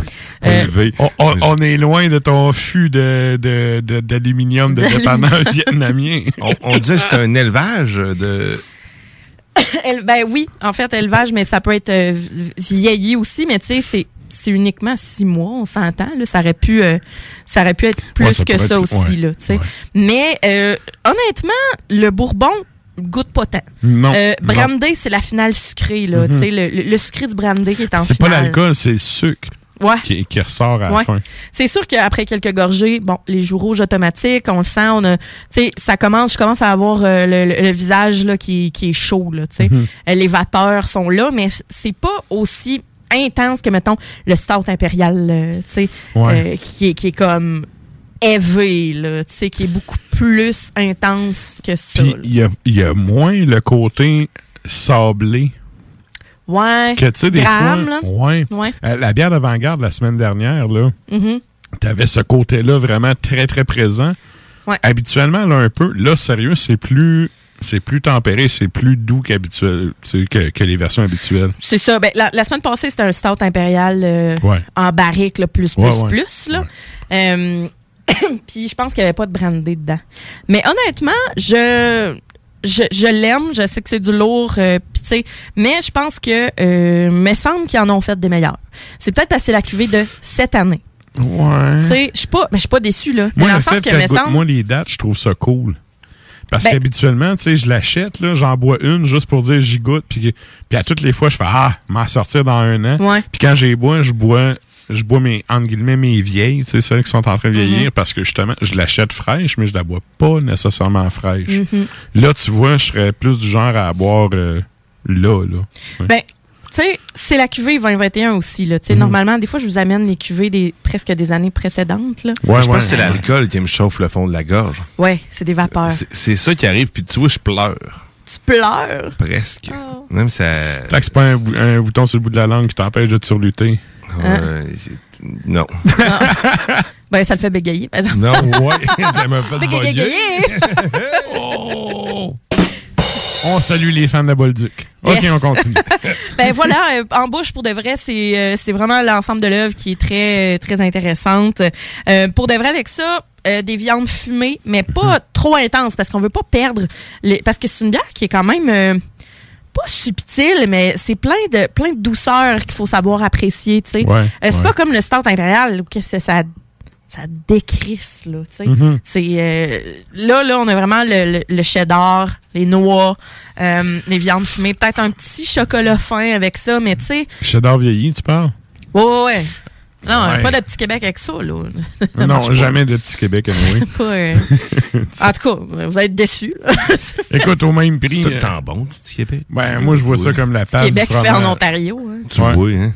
Euh, Élevé. On, on- on est loin de ton fût de, de, de- d'aluminium de, D'aluminium. dépanneur vietnamien. on, on disait que c'était un élevage de. Elle- ben oui, en fait, élevage, mais ça peut être euh, vieilli aussi, mais tu sais, c'est c'est uniquement six mois, on s'entend. Là, ça aurait pu, euh, ça aurait pu être plus Ouais, ça que ça être- aussi ouais, là. Mais euh, honnêtement, le Bourbon goûte pas tant. Non, Euh, brandy, c'est la finale sucrée là. Mhm. Le, le- le sucré du brandy qui est en C'est pas finale. l'alcool, c'est le sucre Ouais. qui, qui ressort à Ouais. la fin. C'est sûr qu'après quelques gorgées, bon, les joues rouges automatiques, on le sent, on a, tu sais, ça commence, je commence à avoir euh, le, le- le visage là qui, qui est chaud là, tu sais. Mhm. Les vapeurs sont là, mais c'est pas aussi intense que mettons le stout impérial, euh, tu sais, Ouais. euh, qui est qui est comme élevé là, tu sais, qui est beaucoup plus intense que ça. Il y a, il y a moins le côté sablé Ouais. que, tu sais, des Graham, fois... là. Ouais. Ouais. Euh, la bière d'avant-garde la semaine dernière, là, Mhm. t'avais ce côté-là vraiment très, très présent. Ouais. Habituellement, là, un peu, là, sérieux, c'est plus... C'est plus tempéré, c'est plus doux qu'habituel, que, que les versions habituelles. C'est ça. Ben, la, la semaine passée, c'était un stout impérial euh, Ouais. en barrique, là, plus, plus, Ouais, ouais. plus. Là. Euh, Puis je pense qu'il n'y avait pas de brandy dedans. Mais honnêtement, je je, je l'aime. Je sais que c'est du lourd, euh, sais, mais je pense que euh, me semble qu'ils en ont fait des meilleurs. C'est peut-être parce que c'est la cuvée de cette année. Ouais. Tu sais, je suis pas, mais je suis pas déçu là. Moi, mais le fait que me semble. moins les dates, je trouve ça cool. Parce Ben- qu'habituellement, tu sais, je l'achète, là, j'en bois une juste pour dire j'y goûte, puis, puis à toutes les fois, je fais Ah, m'en sortir dans un an. Ouais. Puis quand j'ai bois, je bois, je bois mes, entre guillemets, mes vieilles, tu sais, celles qui sont en train de vieillir, Mhm. parce que justement, je l'achète fraîche, mais je la bois pas nécessairement fraîche. Mhm. Là, tu vois, je serais plus du genre à boire euh, là, là. Ouais. Ben, tu sais, c'est la cuvée 2021 aussi. Là. Tu sais, Mhm. Normalement, des fois, je vous amène les cuvées des presque des années précédentes. Là. je pense que c'est l'alcool qui me chauffe le fond de la gorge. Ouais, c'est des vapeurs. C'est- ça qui arrive, puis tu vois, je pleure. Tu pleures? Presque. Oh. Même ça. Fait que c'est pas un, bou- un bouton sur le bout de la langue qui t'empêche de te surlutter. Hein? Ouais, non. Ben, ça le fait bégayer, par exemple. Non, ouais, ça m'a fait Bégayer, bégayer. On salue les fans de Bolduc. Yes. OK, on continue. Ben voilà, euh, en bouche pour de vrai, c'est euh, c'est vraiment l'ensemble de l'œuvre qui est très très intéressante. Euh, pour de vrai avec ça, euh, des viandes fumées, mais pas trop intenses parce qu'on veut pas perdre les parce que c'est une bière qui est quand même euh, pas subtile, mais c'est plein de plein de douceur qu'il faut savoir apprécier, tu sais. Ouais, Euh, c'est ouais. pas comme le stout impérial où que ça ça ça décrisse là, tu sais. Mhm. C'est euh, là là on a vraiment le, le, le cheddar, les noix, euh, les viandes fumées, peut-être un petit chocolat fin avec ça, mais tu sais, Cheddar vieilli, tu parles? ouais ouais. ouais. Non, Ouais. pas de petit Québec avec ça là. Ça non, pas. jamais de petit Québec, anyway. Pas, euh, En tout cas, vous allez être déçus. là. Écoute, au même prix. Tout le temps bon, petit Québec. Ben, moi, je vois ça comme la Petit Pabs. Québec fait en. Ontario. hein. Tu Ouais. vois, hein?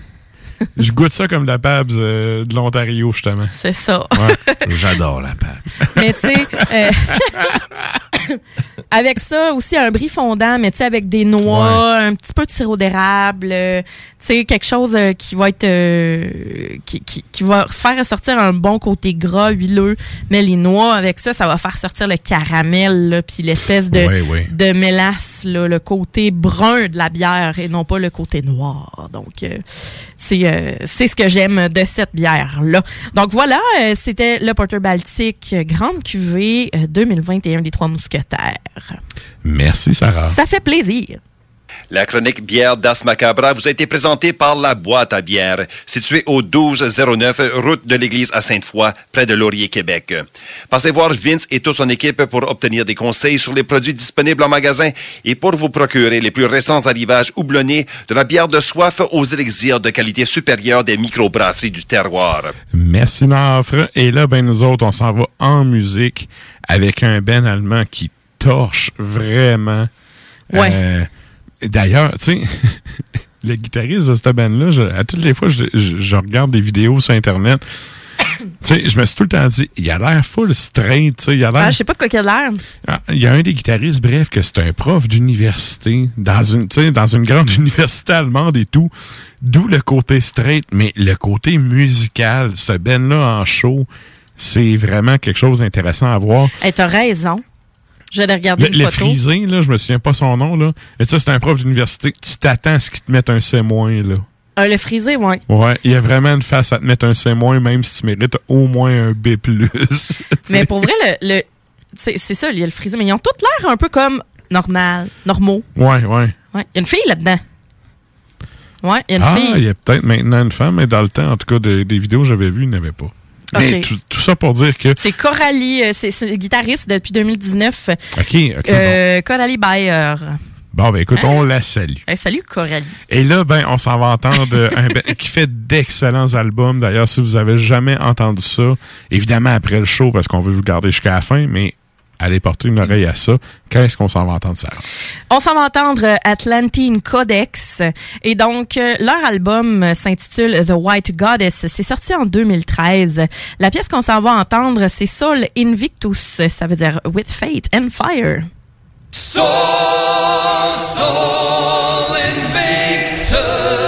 Je goûte ça comme la Pabs euh, de l'Ontario, justement. C'est ça. Ouais. J'adore la Pabs. Mais tu sais, euh, avec ça aussi un brie fondant, mais tu sais avec des noix, un petit peu de sirop d'érable, euh, tu sais quelque chose qui va être qui, qui, qui va faire ressortir un bon côté gras, huileux. Mais les noix avec ça, ça va faire sortir le caramel puis l'espèce de Ouais, de mélasse, là, le côté brun de la bière et non pas le côté noir. Donc c'est euh, c'est ce que j'aime de cette bière là. Donc voilà, euh, c'était le Porter Baltique euh, Grande Cuvée euh, 2021 des Trois Mousquetaires. Merci, Sarah. Ça fait plaisir. La chronique bière d'As Macabra vous a été présentée par la boîte à bière, située au 1209 route de l'église à Sainte-Foy, près de Laurier, Québec. Passez voir Vince et toute son équipe pour obtenir des conseils sur les produits disponibles en magasin et pour vous procurer les plus récents arrivages houblonnés de la bière de soif aux élixirs de qualité supérieure des microbrasseries du terroir. Merci, Nafre. Et là, ben, nous autres, on s'en va en musique avec un Ben allemand qui torche vraiment. Ouais. Euh, D'ailleurs, tu sais, le guitariste de cette band-là, à toutes les fois, je, je- je regarde des vidéos sur Internet. tu sais, je me suis tout le temps dit, il a l'air full straight, tu sais, il a l'air... Ah, je sais pas de quoi qu'il a l'air. Ah, Il y a un des guitaristes, bref, que c'est un prof d'université, dans une, tu sais, dans une grande université allemande et tout. D'où le côté straight, mais le côté musical, ce Ben-là en show, c'est vraiment quelque chose d'intéressant à voir. Hey, t'as raison. Aller regarder Le, une le photo. frisé, là, je me souviens pas son nom, là. Et ça, c'est un prof d'université. Tu t'attends à ce qu'il te mette un C-, là. Ah, le frisé, ouais. Ouais, il y a vraiment une face à te mettre un C-, même si tu mérites au moins un B+. Mais pour vrai, le, le c'est c'est ça, il y a le frisé, mais ils ont tous l'air un peu comme normal, normaux. Ouais, ouais. Ouais. Il y a une fille là-dedans. Ouais, il y a une Ah, fille. il y a peut-être maintenant une femme, mais dans le temps, en tout cas, de- des vidéos que j'avais vues, il n'y avait pas. Mais tout, tout ça pour dire que. C'est Coralie, euh, c'est guitariste depuis 2019. OK, OK. Euh, Coralie Bayer. bon. Bon, ben écoute, Hein? on la salue. Eh, salut Coralie. Et là, ben, on s'en va entendre euh, un ben- qui fait d'excellents albums. D'ailleurs, si vous avez jamais entendu ça, évidemment après le show, parce qu'on veut vous garder jusqu'à la fin, mais allez porter une oreille à ça. Qu'est-ce qu'on s'en va entendre ça? On s'en va entendre euh, Atlantine Codex. Et donc, euh, leur album s'intitule The White Goddess. C'est sorti en 2013. La pièce qu'on s'en va entendre, c'est Soul Invictus. Ça veut dire With Fate and Fire. Soul, soul invictus.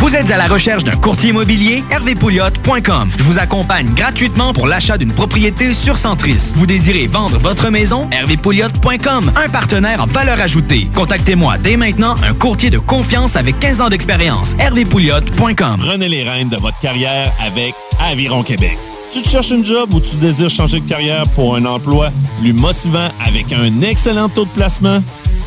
Vous êtes à la recherche d'un courtier immobilier? hervépouliot.com. Je vous accompagne gratuitement pour l'achat d'une propriété sur Centris. Vous désirez vendre votre maison? hervépouliot.com. Un partenaire en valeur ajoutée. Contactez-moi dès maintenant un courtier de confiance avec 15 ans d'expérience. hervépouliot.com. Prenez les rênes de votre carrière avec Aviron Québec. Tu te cherches une job ou tu désires changer de carrière pour un emploi plus motivant avec un excellent taux de placement?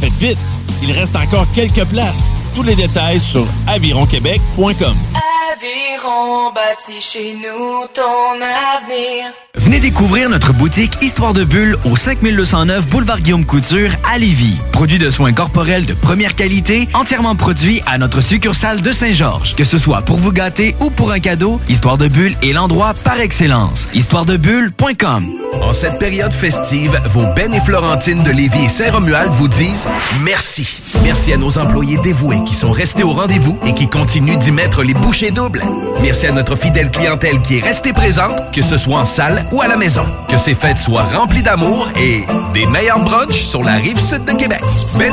Faites vite, il reste encore quelques places. Tous les détails sur avironquebec.com. Aviron bâti chez nous ton avenir. Venez découvrir notre boutique Histoire de Bulle au 5209 Boulevard Guillaume Couture à Lévis. Produit de soins corporels de première qualité, entièrement produit à notre succursale de Saint-Georges. Que ce soit pour vous gâter ou pour un cadeau, Histoire de Bulle est l'endroit par excellence. Histoiredebulle.com En cette période festive, vos Ben et Florentine de Lévis et Saint-Romuald vous disent merci. Merci à nos employés dévoués qui sont restés au rendez-vous et qui continuent d'y mettre les bouchées doubles. Merci à notre fidèle clientèle qui est restée présente, que ce soit en salle ou à la maison. Que ces fêtes soient remplies d'amour et des meilleurs brunchs sur la rive sud de Québec. Ben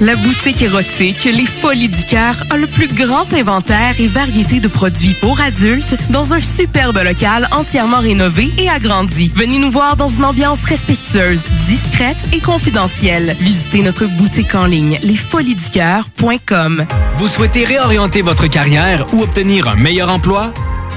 La boutique érotique Les Folies du Cœur a le plus grand inventaire et variété de produits pour adultes dans un superbe local entièrement rénové et agrandi. Venez nous voir dans une ambiance respectueuse, discrète et confidentielle. Visitez notre boutique en ligne lesfoliesducoeur.com. Vous souhaitez réorienter votre carrière ou obtenir un meilleur emploi?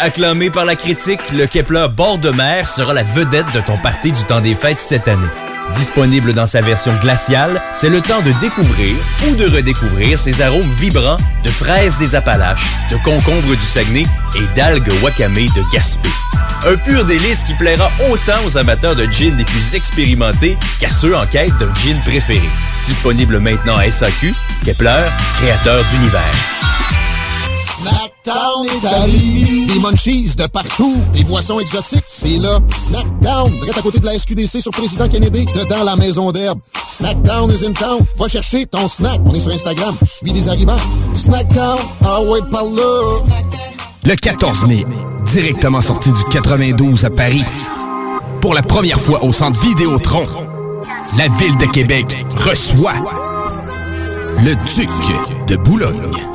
Acclamé par la critique, le Kepler bord de mer sera la vedette de ton party du temps des fêtes cette année. Disponible dans sa version glaciale, c'est le temps de découvrir ou de redécouvrir ses arômes vibrants de fraises des Appalaches, de concombres du Saguenay et d'algues wakame de Gaspé. Un pur délice qui plaira autant aux amateurs de gin les plus expérimentés qu'à ceux en quête d'un gin préféré. Disponible maintenant à SAQ, Kepler, créateur d'univers. Snackdown Italie. Des munchies de partout. Des boissons exotiques. C'est là. Snackdown. Direct à côté de la SQDC sur Président Kennedy. Dedans la maison d'herbe. Snackdown is in town. Va chercher ton snack. On est sur Instagram. Je suis des arrivants. Snackdown. Ah ouais, par là. Le 14 mai, directement sorti du 92 à Paris. Pour la première fois au centre Vidéotron, la ville de Québec reçoit le Duc de Boulogne.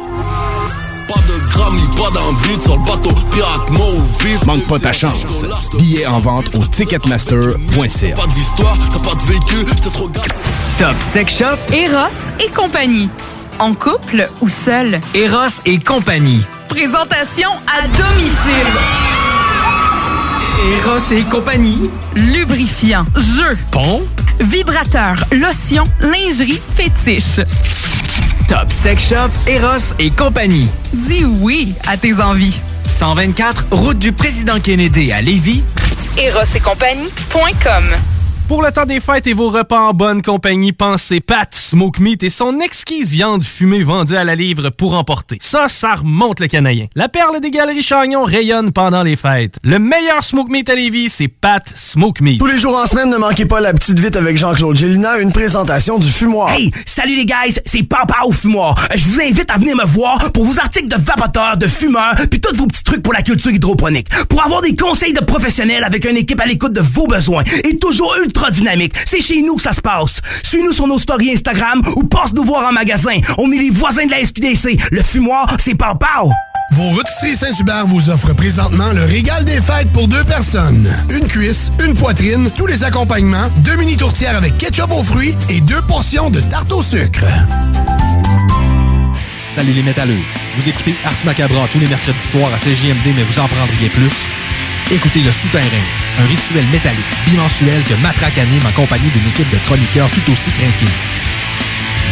Pas de grammes, ni pas d'envie sur le bateau. Pirate mort vif. Manque pas ta chance. Billets en vente au ticketmaster.ca. Pas d'histoire, t'as pas de vécu, j'étais trop gars. Top Sex Shop, Eros et compagnie. En couple ou seul. Eros et compagnie. Présentation à domicile. Eros et compagnie. Lubrifiant, jeu, Pont. vibrateur, lotion, lingerie, fétiche. Top Sex Shop, Eros et compagnie. Dis oui à tes envies. 124, route du président Kennedy à Lévis. Erosetcompagnie.com Pour le temps des fêtes et vos repas en bonne compagnie, pensez Pat Smoke Meat et son exquise viande fumée vendue à la livre pour emporter. Ça, ça remonte le canadien. La perle des galeries Chagnon rayonne pendant les fêtes. Le meilleur Smoke Meat à Lévis, c'est Pat Smoke Meat. Tous les jours en semaine, ne manquez pas la petite vite avec Jean-Claude Gélina, une présentation du fumoir. Hey, salut les guys, c'est Papa au fumoir. Je vous invite à venir me voir pour vos articles de vapoteurs, de fumeurs, puis tous vos petits trucs pour la culture hydroponique. Pour avoir des conseils de professionnels avec une équipe à l'écoute de vos besoins et toujours ultra dynamique. C'est chez nous que ça se passe. Suis-nous sur nos stories Instagram ou passe nous voir en magasin. On est les voisins de la SQDC. Le fumoir, c'est Papa. Vos rôtisseries Saint-Hubert vous offrent présentement le régal des fêtes pour deux personnes. Une cuisse, une poitrine, tous les accompagnements, deux mini tourtières avec ketchup aux fruits et deux portions de tarte au sucre. Salut les métalleux. Vous écoutez Ars Macabra tous les mercredis soirs à CJMD, mais vous en prendriez plus. Écoutez Le Souterrain, un rituel métallique bimensuel que Matraque anime en compagnie d'une équipe de chroniqueurs tout aussi craqués.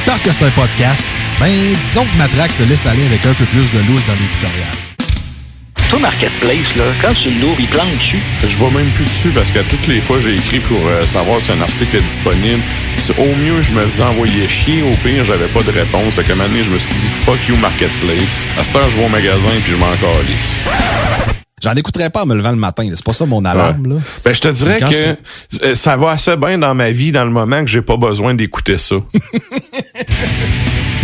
Parce que c'est un podcast, ben disons que Matraque se laisse aller avec un peu plus de loose dans l'éditorial. Toi, Marketplace, là, quand tu l'ouvres, il plante dessus? Je vois même plus dessus parce que toutes les fois, j'ai écrit pour euh, savoir si un article est disponible. Au mieux, je me faisais envoyer chier. Au pire, j'avais pas de réponse. Fait qu'à un moment donné, je me suis dit, fuck you, Marketplace. À cette heure, je vais au magasin puis je m'en calisse. J'en écouterais pas en me levant le matin. C'est pas ça mon alarme. Là. Ben, je te dirais que euh, ça va assez bien dans ma vie dans le moment que j'ai pas besoin d'écouter ça.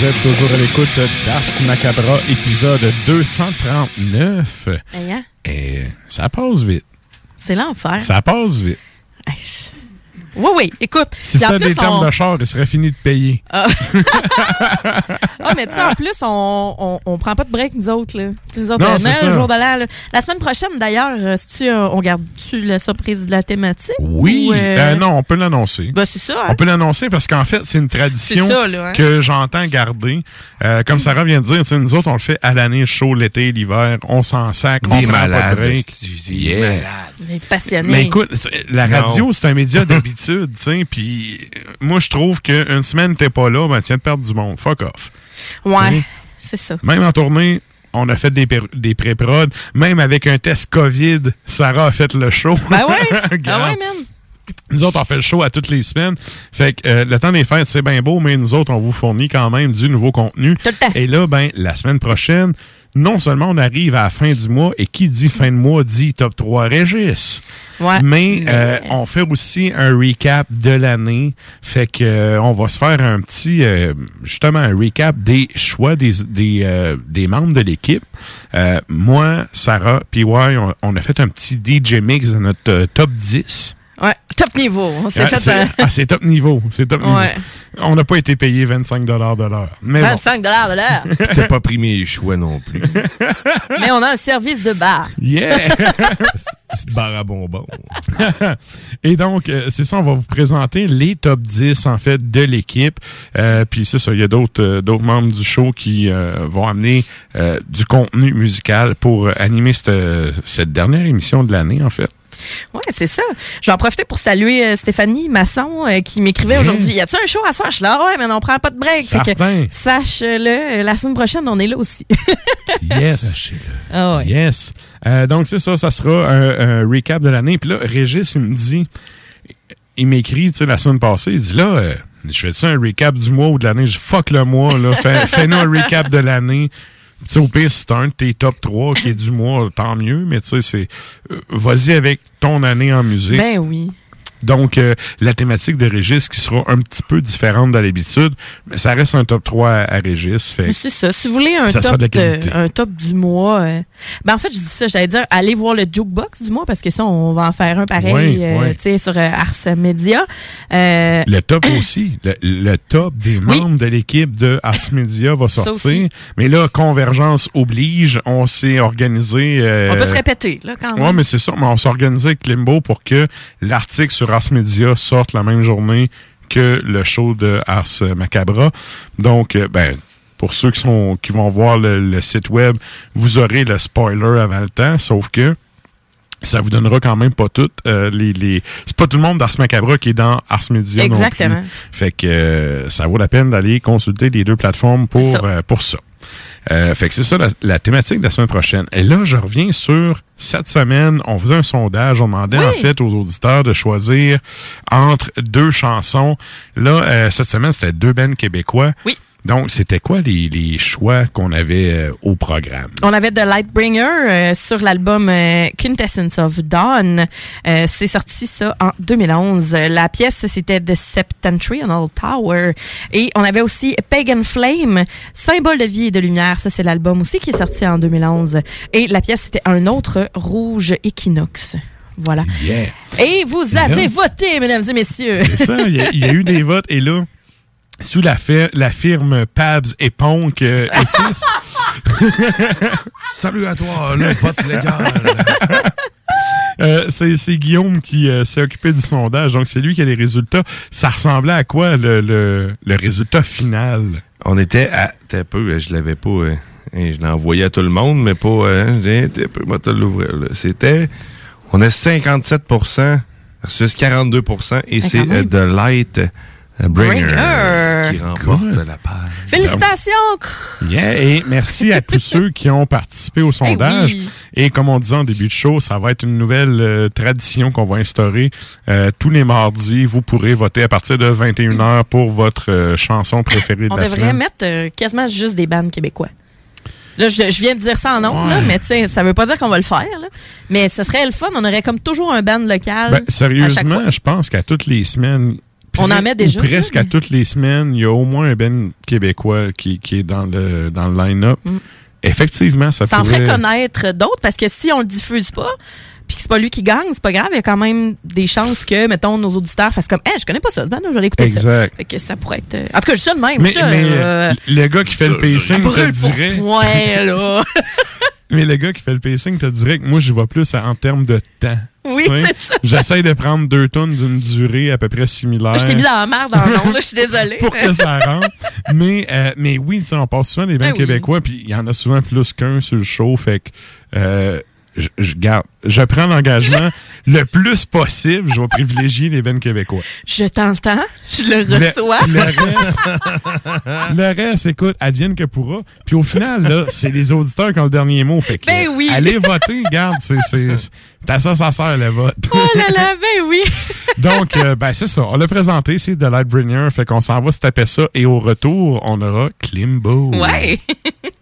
Vous êtes toujours à l'écoute d'Ars Macabra, épisode 239. Hey, hein? Et ça passe vite. C'est l'enfer. Ça passe vite. Oui, oui, écoute. Si c'était plus, des termes on- de char, il serait fini de payer. Ah. Ah, mais tu sais, en plus, on, on, on prend pas de break, nous autres. Là. Nous autres, Non, c'est le jour de l'an. La semaine prochaine, d'ailleurs, euh, si tu, euh, on garde-tu la surprise de la thématique? Oui. Ou, euh, Euh, non, on peut l'annoncer. Ben, c'est ça. hein? On peut l'annoncer parce qu'en fait, c'est une tradition C'est ça, là, hein? que j'entends garder. Euh, comme Sarah vient de dire, nous autres, on le fait à l'année, chaud, l'été, l'hiver, on s'en sac, on Des pas de malades, break. c'est- yeah. Les passionnés. Mais écoute, la Non. radio, c'est un média d'habitude, tu sais, puis euh, moi, je trouve qu'une semaine, t'es pas là, ben, tu viens de perdre du monde. Fuck off. Ouais, c'est ça. Même en tournée, on a fait des, pré-prod. Même avec un test COVID, Sarah a fait le show. Ben ouais. ah ouais, man. Nous autres, on fait le show à toutes les semaines. Fait que euh, le temps des fêtes, c'est bien beau, mais nous autres, on vous fournit quand même du nouveau contenu. Et là, ben, la semaine prochaine, non seulement on arrive à la fin du mois, et qui dit fin de mois dit top 3 Régis. Ouais. Mais euh, on fait aussi un recap de l'année. Fait que euh, on va se faire un petit euh, justement un recap des choix des des, euh, des membres de l'équipe. Euh, moi, Sarah, PY, on, on a fait un petit DJ mix de notre top 10. Ouais, top niveau. On s'est Ah, fait c'est un- ah, c'est top niveau. C'est top Ouais. niveau. On n'a pas été payé 25 de l'heure. Mais bon. 25 de l'heure. T'as pas pris mes choix non plus. Mais on a un service de bar. Yeah! Bar à bonbons. Et donc, euh, c'est ça, on va vous présenter les top 10, en fait, de l'équipe. Euh, Puis c'est ça, il y a d'autres euh, d'autres membres du show qui euh, vont amener euh, du contenu musical pour animer cette, cette dernière émission de l'année, en fait. Ouais, c'est ça. J'en profiter pour saluer euh, Stéphanie Masson euh, qui m'écrivait Mmh. aujourd'hui. Y a-tu un show à soir? Je suis là, ouais, mais on prend pas de break. Sache-le, euh, la semaine prochaine, on est là aussi. Yes. Ah ouais. Yes. Euh, donc, c'est ça, ça sera un, un recap de l'année. Puis là, Régis, il me dit, il m'écrit, tu sais, la semaine passée, il dit là, euh, je fais ça un recap du mois ou de l'année. Je dis, fuck le mois, là. Fais- Fais-nous un recap de l'année. Sais, au pire, t'as un de tes top 3 qui est du mois, tant mieux, mais tu sais, c'est. euh, Vas-y avec ton année en musique. Ben oui. Donc, euh, la thématique de Régis qui sera un petit peu différente de l'habitude, mais ça reste un top 3 à, à Régis. C'est ça. Si vous voulez un top, de euh, un top du mois, euh, ben en fait, je dis ça, j'allais dire, allez voir le jukebox du mois parce que ça, on va en faire un pareil, Oui, euh, oui. tu sais, sur euh, Ars Media. Euh, Le top aussi. Le, le top des membres de l'équipe de Ars Media va sortir. Mais là, convergence oblige. On s'est organisé. euh, on peut se répéter, là, quand même. Ouais, mais c'est ça. Mais on s'est organisé avec Limbo pour que l'article sur Ars Media sorte la même journée que le show de Ars Macabra. Donc, euh, ben, pour ceux qui sont qui vont voir le, le site web, vous aurez le spoiler avant le temps, sauf que ça vous donnera quand même pas tout. euh, les, les... C'est pas tout le monde d'Ars Macabra qui est dans Ars Media non Exactement. plus. Fait que euh, ça vaut la peine d'aller consulter les deux plateformes pour ça. euh, pour ça. Euh, fait que c'est ça la, la thématique de la semaine prochaine. Et là, je reviens sur cette semaine. On faisait un sondage. On demandait en fait aux auditeurs de choisir entre deux chansons. Là, euh, cette semaine, c'était deux bands québécois. Oui. Donc, c'était quoi les, les choix qu'on avait euh, au programme? On avait The Lightbringer euh, sur l'album euh, Quintessence of Dawn. C'est sorti ça en 2011. Euh, La pièce, c'était The Septentrienal Tower. Et on avait aussi Pagan Flame, Symbole de vie et de lumière. Ça, c'est l'album aussi qui est sorti en 2011. Et la pièce, c'était un autre Rouge Equinox. Voilà. Yeah. Et vous Et là- avez voté, mesdames et messieurs. C'est ça, il y, a- il y a eu des votes. Et là, sous la, fir- la firme Pabs et Ponk euh, et fils. Salut à toi, le vote légal. Euh, c'est c'est Guillaume qui euh, s'est occupé du sondage, donc c'est lui qui a les résultats. Ça ressemblait à quoi le, le, le résultat final? On était à. T'es un peu, je l'avais pas. euh, hein, je l'ai envoyé à tout le monde, mais pas. Euh, t'es un peu, moi, te l'ouvrir, là. C'était. On a 57% versus 42% et c'est même. euh, The Light euh, Bringer, Bringer. qui remporte la part. Félicitations! Yeah, et merci à tous ceux qui ont participé au sondage. oui. Et comme on disait en début de show, ça va être une nouvelle euh, tradition qu'on va instaurer. Euh, tous les mardis, vous pourrez voter à partir de 21h pour votre euh, chanson préférée de On la devrait semaine. mettre euh, quasiment juste des bandes québécois. Là, je, je viens de dire ça en là, Ouais. mais tu sais, ça veut pas dire qu'on va le faire. Là. Mais ce serait le fun. On aurait comme toujours un band local. Ben, à chaque sérieusement, fois. je pense qu'à toutes les semaines, On en met déjà, ou presque à toutes les semaines, il y a au moins un Ben québécois qui, qui est dans le, dans le line-up. Effectivement, ça, Mm. Ça en pourrait... ferait connaître d'autres parce que si on le diffuse pas, puis que c'est pas lui qui gagne, c'est pas grave. Il y a quand même des chances que, mettons, nos auditeurs fassent comme, eh, je connais pas ça, ce band, je vais l'écouter ça. Exact. Fait que ça pourrait être. euh, En tout cas, je ça de même. Mais, ça, mais, euh, le gars qui fait le pacing te dirait... point, là. Mais le gars qui fait le pacing te dirait que moi, je vois plus en termes de temps. Oui, c'est ça. J'essaie de prendre deux tonnes d'une durée à peu près similaire. Je t'ai mis dans la merde ondes, là, je suis désolée. pour que ça rentre. mais, euh, mais oui, on passe souvent des bands Ben oui. québécois, puis il y en a souvent plus qu'un sur le show. Fait que euh, je, je garde, je prends l'engagement le plus possible. Je vais privilégier les bands québécois. Je t'entends, je le reçois. Le, reste, le reste, écoute, advienne que pourra. Puis au final, là, c'est les auditeurs qui ont le dernier mot. Fait que, Ben oui. allez voter, garde, c'est, c'est, c'est à ça, ça sert le vote. Oh là là, ben oui. Donc, euh, ben c'est ça. On l'a présenté, c'est The Lightbringer. Fait qu'on s'en va se taper ça. Et au retour, on aura Klimbo. Ouais.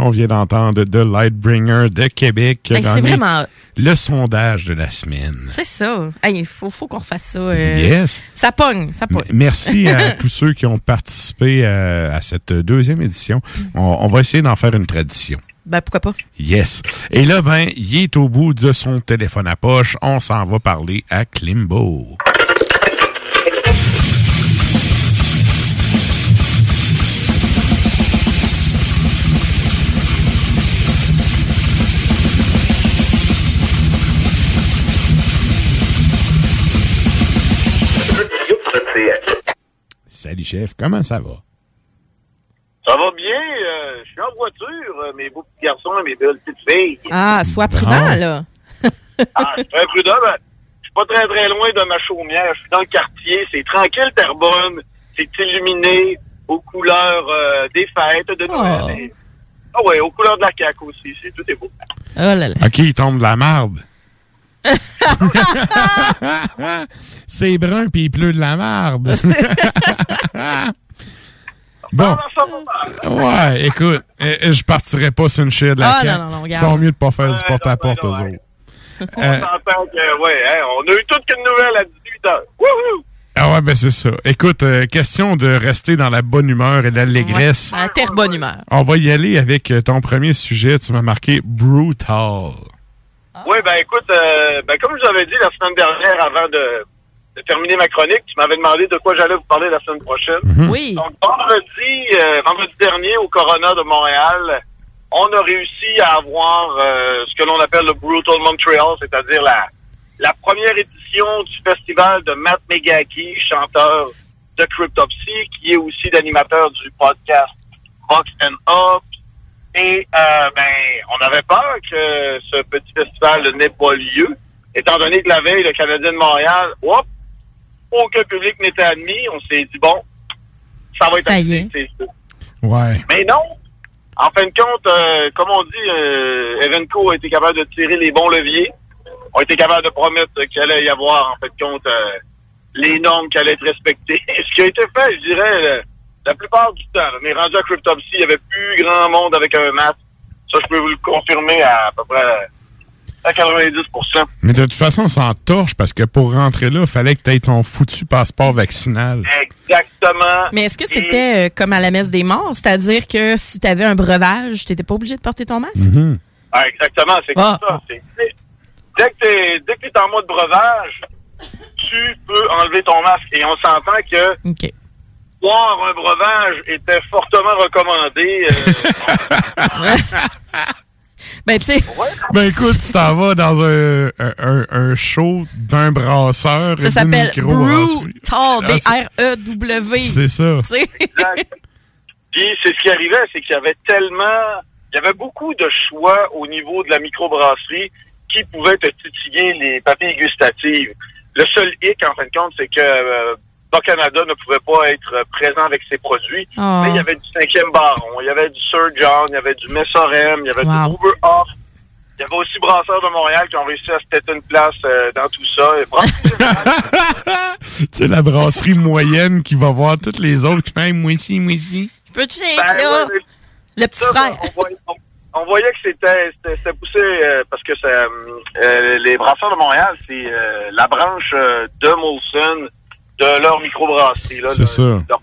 on vient d'entendre The Lightbringer de Québec. Hey, c'est vraiment- Le sondage de la semaine. C'est ça. Hey, Il faut, faut qu'on refasse ça. euh, Yes. Ça pogne, ça pogne. Merci à tous ceux qui ont participé euh, à cette deuxième édition. On, on va essayer d'en faire une tradition. Ben, pourquoi pas? Yes. Et là, ben, il est au bout de son téléphone à poche. On s'en va parler à Klimbo. Salut, chef. Comment ça va? Ça va bien, euh, je suis en voiture, euh, mes beaux petits garçons et mes belles petites filles. Ah, sois prudent, Ah. là. Ah, je suis très prudent, ben, je suis pas très très loin de ma chaumière, je suis dans le quartier, c'est tranquille, Terrebonne, c'est illuminé aux couleurs euh, des fêtes de Noël. Oh. Ah ouais, aux couleurs de la CAQ aussi, c'est tout est beau. Oh là là. OK, il tombe de la marde. C'est brun puis il pleut de la marde. bon. Ouais, écoute, euh, je partirais pas sur une chaise de la Ah, non, non, non, Ils sont mieux de pas faire du porte-à-porte, eux autres. On Euh, s'entend que, ouais, hein, on a eu toute qu'une nouvelle à 18h. Wouhou! ah ouais, ben c'est ça. Écoute, euh, question de rester dans la bonne humeur et l'allégresse. À terre bonne humeur. On va y aller avec euh, ton premier sujet. Tu m'as marqué brutal. Oui, ben écoute, euh, ben, comme je vous avais dit la semaine dernière avant de, de terminer ma chronique, tu m'avais demandé de quoi j'allais vous parler la semaine prochaine. Mhm. Oui. Donc vendredi, euh, vendredi dernier au Corona de Montréal, on a réussi à avoir euh, ce que l'on appelle le Brutal Montreal, c'est-à-dire la, la première édition du festival de Matt Megaki, chanteur de Cryptopsy, qui est aussi l'animateur du podcast Vox and Up. Et euh, ben, on avait peur que ce petit festival n'ait pas lieu, étant donné que la veille, le Canadien de Montréal, hop, aucun public n'était admis. On s'est dit, bon, ça va être assez, c'est sûr. Ouais. Mais non! En fin de compte, euh, comme on dit, euh, Evenco a été capable de tirer les bons leviers, a été capable de promettre qu'il allait y avoir, en fin de compte, euh, les normes qui allaient être respectées. Ce qui a été fait, je dirais, euh, la plupart du temps. On est rendu à Cryptopsy, il y avait plus grand monde avec un masque. Ça, je peux vous le confirmer à, à peu près à 90 Mais de toute façon, on s'en torche parce que pour rentrer là, il fallait que tu aies ton foutu passeport vaccinal. Exactement. Mais est-ce que c'était euh, comme à la messe des morts? C'est-à-dire que si tu avais un breuvage, tu n'étais pas obligé de porter ton masque? Mhm. Ah, exactement, c'est Ah. comme ça. C'est- Dès que t'es dès que t'es en mode breuvage, tu peux enlever ton masque. Et on s'entend que boire un breuvage était fortement recommandé. euh, Ben, tu sais, Ben écoute, tu t'en vas dans un, un, un- un show d'un brasseur. et ça s'appelle microbrasserie. Brutal, Ah, c'est- B-R-E-W. C'est ça. Tu sais? Puis c'est ce qui arrivait, c'est qu'il y avait tellement, il y avait beaucoup de choix au niveau de la microbrasserie qui pouvaient te titiller les papilles gustatives. Le seul hic, en fin de compte, c'est que euh, Bas Canada ne pouvait pas être présent avec ses produits. Ah. Mais il y avait du cinquième baron, il y avait du Sir John, il y avait du Messorem, il y avait Wow. du Uber Off. Il y avait aussi Brasseurs de Montréal qui ont réussi à se têter une place euh, dans tout ça. C'est la brasserie moyenne qui va voir toutes les autres qui font moi ici, moi ici. Peux-tu Ben, là? ouais, Le petit ça, frère. On voyait, on- on voyait que c'était poussé euh, parce que ça, euh, les brasseurs de Montréal, c'est euh, la branche euh, de Molson de leur microbrasserie. là, C'est ça. leur-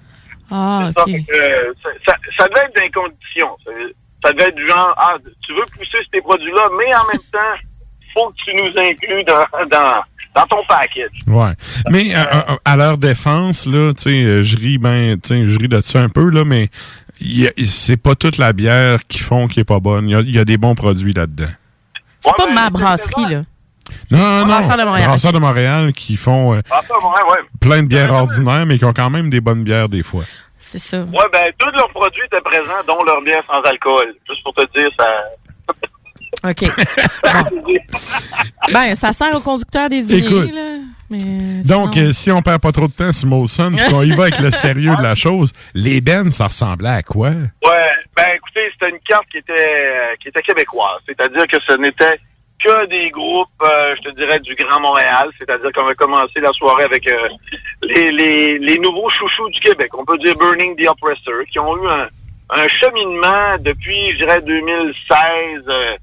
Ah, ça, OK. fait que, euh, ça, ça- ça devait être des conditions. Ça, ça devait être du genre, ah, tu veux pousser ces produits-là, mais en même temps, faut que tu nous inclues dans, dans, dans ton package. Ouais. Mais euh, euh, à leur défense, là, tu sais, euh, je ris ben, tu sais, je ris de ça un peu, là, mais c'est pas toute la bière qui font qui est pas bonne. Il y a, il y a des bons produits là-dedans. C'est pas ma brasserie, là. Non, non, non. Brasseurs de Montréal. Brasseurs de Montréal qui font euh, Brasseurs de Montréal, ouais. plein de bières ordinaires, mais qui ont quand même des bonnes bières des fois. C'est ça. Ouais, ben, tous leurs produits étaient présents, dont leur bière sans alcool. Juste pour te dire, ça. OK. Bon. Ben, ça sert au conducteur désigné, Écoute. là. Mais Donc, sinon- euh, si on perd pas trop de temps sur Molson, puis qu'on y va avec le sérieux de la chose, les bennes, ça ressemblait à quoi? Ouais, ben écoutez, c'était une carte qui était euh, qui était québécoise. C'est-à-dire que ce n'était que des groupes, euh, je te dirais, du Grand Montréal. C'est-à-dire qu'on va commencer la soirée avec euh, les, les, les nouveaux chouchous du Québec. On peut dire Burning the Oppressor, qui ont eu un, un cheminement depuis, je dirais, 2016 euh,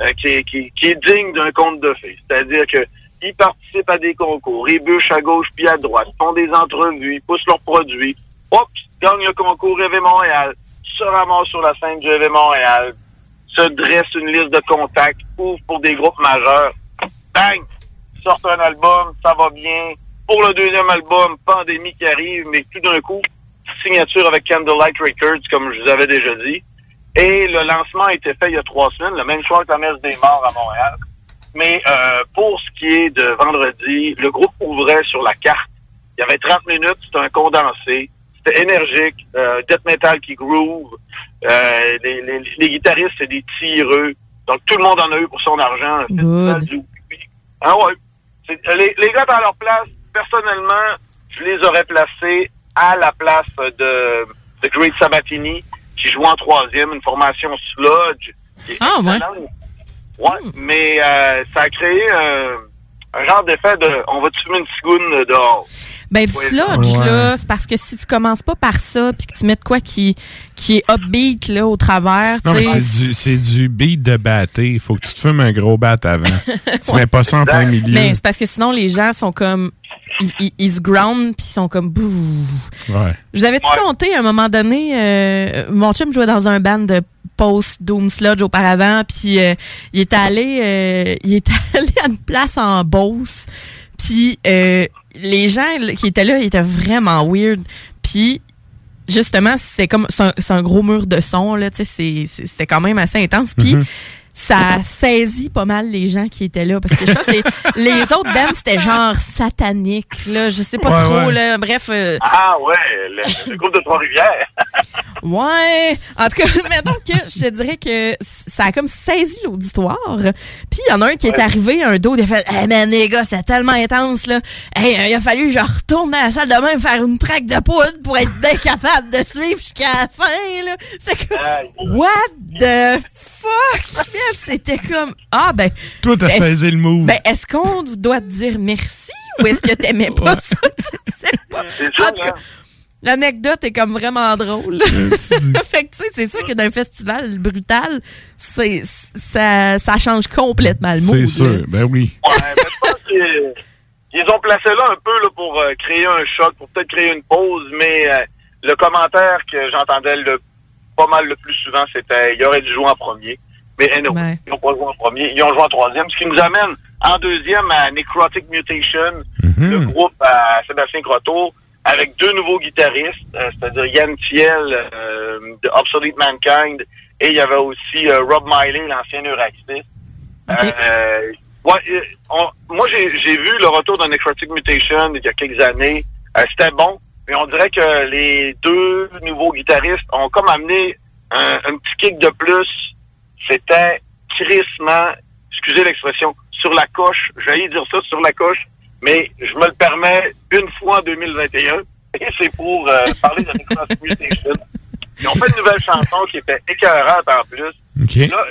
euh, qui, est, qui, qui est digne d'un conte de fées. C'est-à-dire que ils participent à des concours, ils à gauche puis à droite, font des entrevues, ils poussent leurs produits. Hop, gagnent le concours EV Montréal, se ramassent sur la scène du EV Montréal, se dresse une liste de contacts, ouvre pour des groupes majeurs. Bang! Sortent un album, ça va bien. Pour le deuxième album, pandémie qui arrive, mais tout d'un coup, signature avec Candlelight Records, comme je vous avais déjà dit. Et le lancement a été fait il y a trois semaines, le même soir que la messe des morts à Montréal. Mais euh, pour ce qui est de vendredi, le groupe ouvrait sur la carte. Il y avait 30 minutes, c'était un condensé. C'était énergique, euh, death metal qui groove. Euh, les, les- les guitaristes, c'est des tireux. Donc tout le monde en a eu pour son argent. Un du- Ah ouais. Euh, Les, les gars dans leur place, personnellement, je les aurais placés à la place de, de Great Sabatini, qui joue en troisième, une formation sludge. Ah, ouais. Ouais, mais euh, ça a créé euh, un genre d'effet de on va te fumer une cigoune dehors. Ben, du Ouais. sludge, Ouais. là, c'est parce que si tu commences pas par ça, puis que tu mets de quoi qui, qui est upbeat, là, au travers, Non, tu mais sais, c'est du, c'est du beat de batté. Il faut que tu te fumes un gros bat avant. tu mets pas ça en plein milieu. Mais c'est parce que sinon, les gens sont comme. Ils, ils- ils se ground, puis ils sont comme. Bouh. Ouais. Je vous avais-tu compté, à un moment donné, euh, mon chum jouait dans un band de post-Doom Sludge auparavant, puis euh, il est allé euh, il est allé à une place en Beauce, puis euh, les gens qui étaient là, ils étaient vraiment weird, puis justement, c'était comme c'est un, c'est un gros mur de son là, tu sais, c'est- c'est- c'était quand même assez intense, puis Mhm. Ça saisit pas mal les gens qui étaient là parce que je pense que c'est- les autres bands c'était genre satanique là, je sais pas Ouais, trop ouais. là, bref euh, Ah ouais, le, le groupe de Trois-Rivières. Ouais. En tout cas, mettons que je te dirais que ça a comme saisi l'auditoire. Puis il y en a un qui est arrivé, un dos, il a fait Hey man, les gars, c'est tellement intense, là. Hey, euh, il a fallu que je retourne dans la salle de bain faire une traque de poudre pour être bien capable de suivre jusqu'à la fin, là. C'est comme What the fuck? C'était comme Ah ben. Toi, t'as saisi le move. Ben, est-ce qu'on doit te dire merci ou est-ce que t'aimais pas ça? Je sais pas. En tout cas, L'anecdote est comme vraiment drôle. fait que tu sais, c'est sûr que d'un festival brutal, c'est ça, ça change complètement le mood. C'est là. sûr. Ben oui. Ouais, mais je pense qu'ils ils ont placé là un peu là, pour euh, créer un choc, pour peut-être créer une pause, mais euh, le commentaire que j'entendais le pas mal le plus souvent, c'était il aurait dû jouer en premier. Mais anyway, ils n'ont pas joué en premier, ils ont joué en troisième, ce qui nous amène en deuxième à Necrotic Mutation, le groupe à Sébastien Croteau, avec deux nouveaux guitaristes, euh, c'est-à-dire Yann Thiel euh, de Obsolete Mankind, et il y avait aussi euh, Rob Miley, l'ancien Euraxis. Euh, ouais, euh, on- moi, j'ai j'ai vu le retour de Necrotic Mutation il y a quelques années. Euh, C'était bon, mais on dirait que les deux nouveaux guitaristes ont comme amené un, un petit kick de plus. C'était crissement, excusez l'expression, sur la coche. J'ai dire ça, sur la coche, mais je me le permets une fois en 2021. Et c'est pour euh, parler de Necrotic Mutation. Ils ont fait une nouvelle chanson qui était écœurante en plus. Là,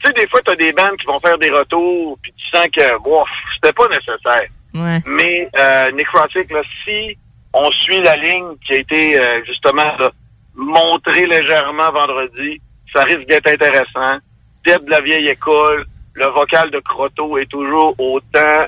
tu sais, des fois, tu as des bandes qui vont faire des retours, puis tu sens que, bon, c'était pas nécessaire. Ouais. Mais euh, Necrotic, là, si on suit la ligne qui a été euh, justement là, montrée légèrement vendredi, ça risque d'être intéressant. Deb de la vieille école, le vocal de Croto est toujours autant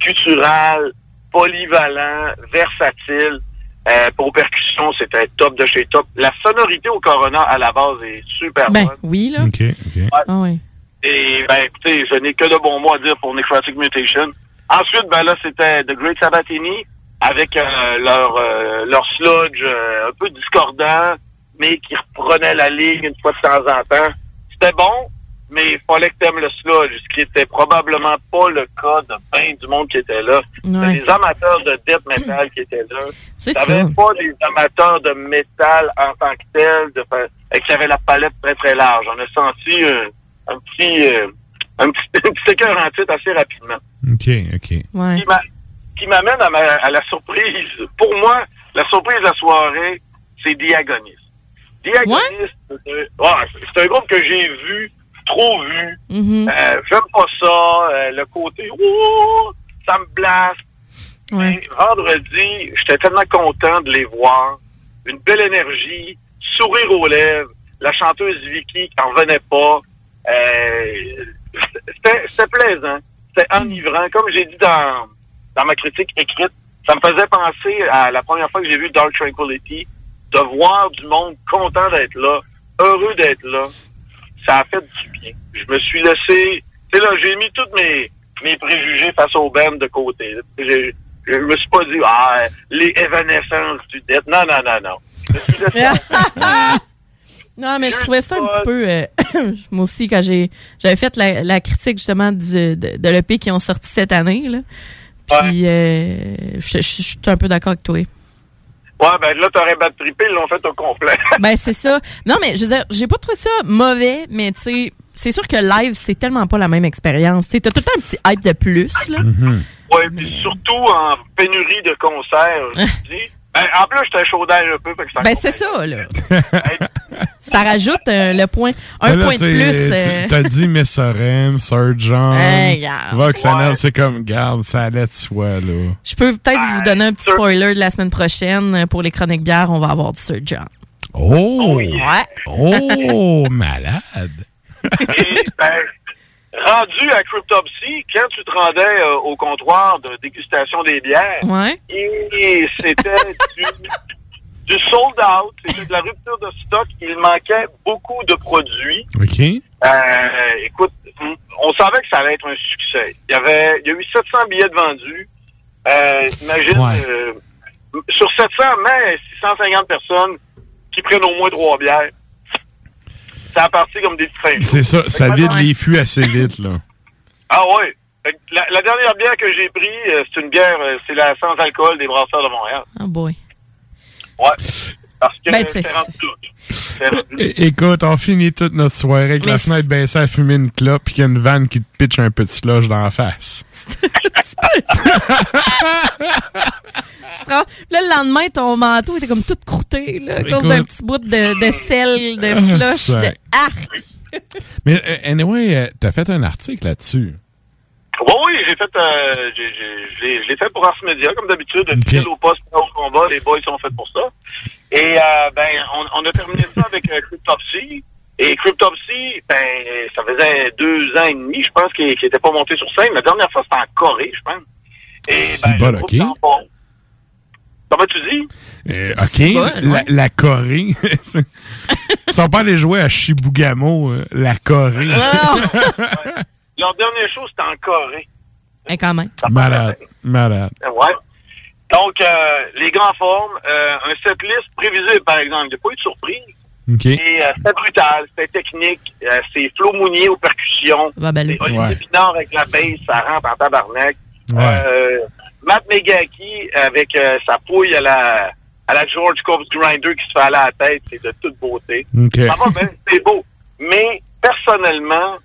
cultural, polyvalent, versatile. Euh, pour percussion, c'était top de chez top. La sonorité au Corona, à la base, est super Ben bonne. oui, là. OK, OK. Ah ouais. Et ben écoutez, je n'ai que de bons mots à dire pour Necrotic Mutation. Ensuite, ben là, c'était The Great Sabatini avec euh, leur euh, leur sludge euh, un peu discordant, mais qui reprenait la ligne une fois de temps en temps. C'était bon, mais il fallait que t'aimes le sludge, ce qui était probablement pas le cas de bien du monde qui était là. Ouais. des amateurs de death metal qui étaient là. C'est T'avais pas des amateurs de métal en tant que tel, de, et qui avaient la palette très très large. On a senti euh, un petit euh, un petit, un petit assez rapidement. OK, OK. M'a- Qui m'amène à, ma- à la surprise. Pour moi, la surprise de la soirée, c'est Diagoniste. Diagoniste, c'est un- ouais, c'est un groupe que j'ai vu, trop vu. Mhm. Euh, J'aime pas ça. euh, le côté, ouh, ça me. Ouais. Et vendredi, j'étais tellement content de les voir. Une belle énergie, sourire aux lèvres. la chanteuse Vicky qui en revenait pas. Euh, c'était c'était plaisant. C'était enivrant. Comme j'ai dit dans, dans ma critique écrite, ça me faisait penser à la première fois que j'ai vu Dark Tranquility, de voir du monde content d'être là, heureux d'être là. Ça a fait du bien. Je me suis laissé... Tu sais, là, j'ai mis tous mes, mes préjugés face au band de côté. J'ai- Je me suis pas dit, ah, les évanescences du death. Non, non, non, non. Je me suis laissé Non, mais je trouvais ça un petit peu. euh, moi aussi, quand j'ai j'avais fait la, la critique justement du, de, de l'EP qui ont sorti cette année. Là. Puis, euh, je suis un peu d'accord avec toi. Ouais, ben là, t'aurais battu trippé, ils l'ont fait au complet. Ben, c'est ça. Non, mais je veux dire, j'ai pas trouvé ça mauvais, mais tu sais, c'est sûr que live, c'est tellement pas la même expérience. Tu sais, t'as tout le temps un petit hype de plus, là. Ouais, puis surtout en pénurie de concerts, je dis. Ben, en plus, j'étais chaud d'air un peu, fait que ça Ben, c'est ça, là. ça rajoute euh, le point, un là, point de plus. tu- euh, T'as dit Miss Orem, Sir John, Hey, Ouais. C'est comme, garde, ça allait de soi, là. Je peux peut-être vous donner un petit spoiler de la semaine prochaine. Pour les chroniques bières, on va avoir du Sir John. Oh! Ouais. Oh, malade! Et, ben, rendu à Cryptopsy, quand tu te rendais euh, au comptoir de dégustation des bières, Ouais. et c'était du, du sold out, c'était de la rupture de stock, il manquait beaucoup de produits. OK? Euh, écoute, on- savait que ça allait être un succès. Il y avait, il y a eu 700 billets de vendus. Euh, imagine, Ouais. euh, sur 700, mais 650 personnes qui prennent au moins trois bières. Ça a parti comme des fins. C'est ça, ça vide les fûts assez vite, là. Ah ouais. La, la dernière bière que j'ai pris, euh, c'est une bière, c'est la sans alcool des brasseurs de Montréal. Oh boy. Ouais. Parce que Ben, c'est- rendu Écoute, on finit toute notre soirée avec Mais la fenêtre baissée à fumer une clope puis qu'il y a une vanne qui te pitch un petit slush dans la face. Tu te rends- Là, le lendemain, ton manteau était comme tout croûté, là, à cause d'un petit bout de, de sel, de Ah, slush, de arc. Mais euh, anyway, euh, t'as fait un article là-dessus. Oui, oui, j'ai fait, euh, j'ai- j'ai- je l'ai- fait pour Ars Media, comme d'habitude, fidèle au poste, pas au combat, les boys sont faits pour ça. Et euh, ben, on, on a terminé ça avec euh, Cryptopsy. Et Cryptopsy, ben, ça faisait deux ans et demi, je pense, qu'il n'était pas monté sur scène. La dernière fois, c'était en Corée, je pense. Et ben, bon, ok. Comment tu dis? Euh, OK, bon, la, ouais. la Corée. Ils sont pas allés jouer à Shibugamo, euh, la Corée. Leur dernier show, c'était en Corée. Et quand même. malade, malade. Ouais. Donc, euh, les grands formes, euh, un setlist prévisible, par exemple. Il n'y a pas eu de surprise. OK. Et euh, c'était brutal, c'était technique. Euh, c'est Flo Mounier aux percussions. Ah, ben. C'est Olivier Ouais. Pinard avec la bass, ça rentre en tabarnak. Ouais. Euh, Matt Megaki avec euh, sa pouille à la, à la George Corpse Grinder qui se fait aller à la tête, c'est de toute beauté. OK. Ça va bien, c'est beau. Mais personnellement,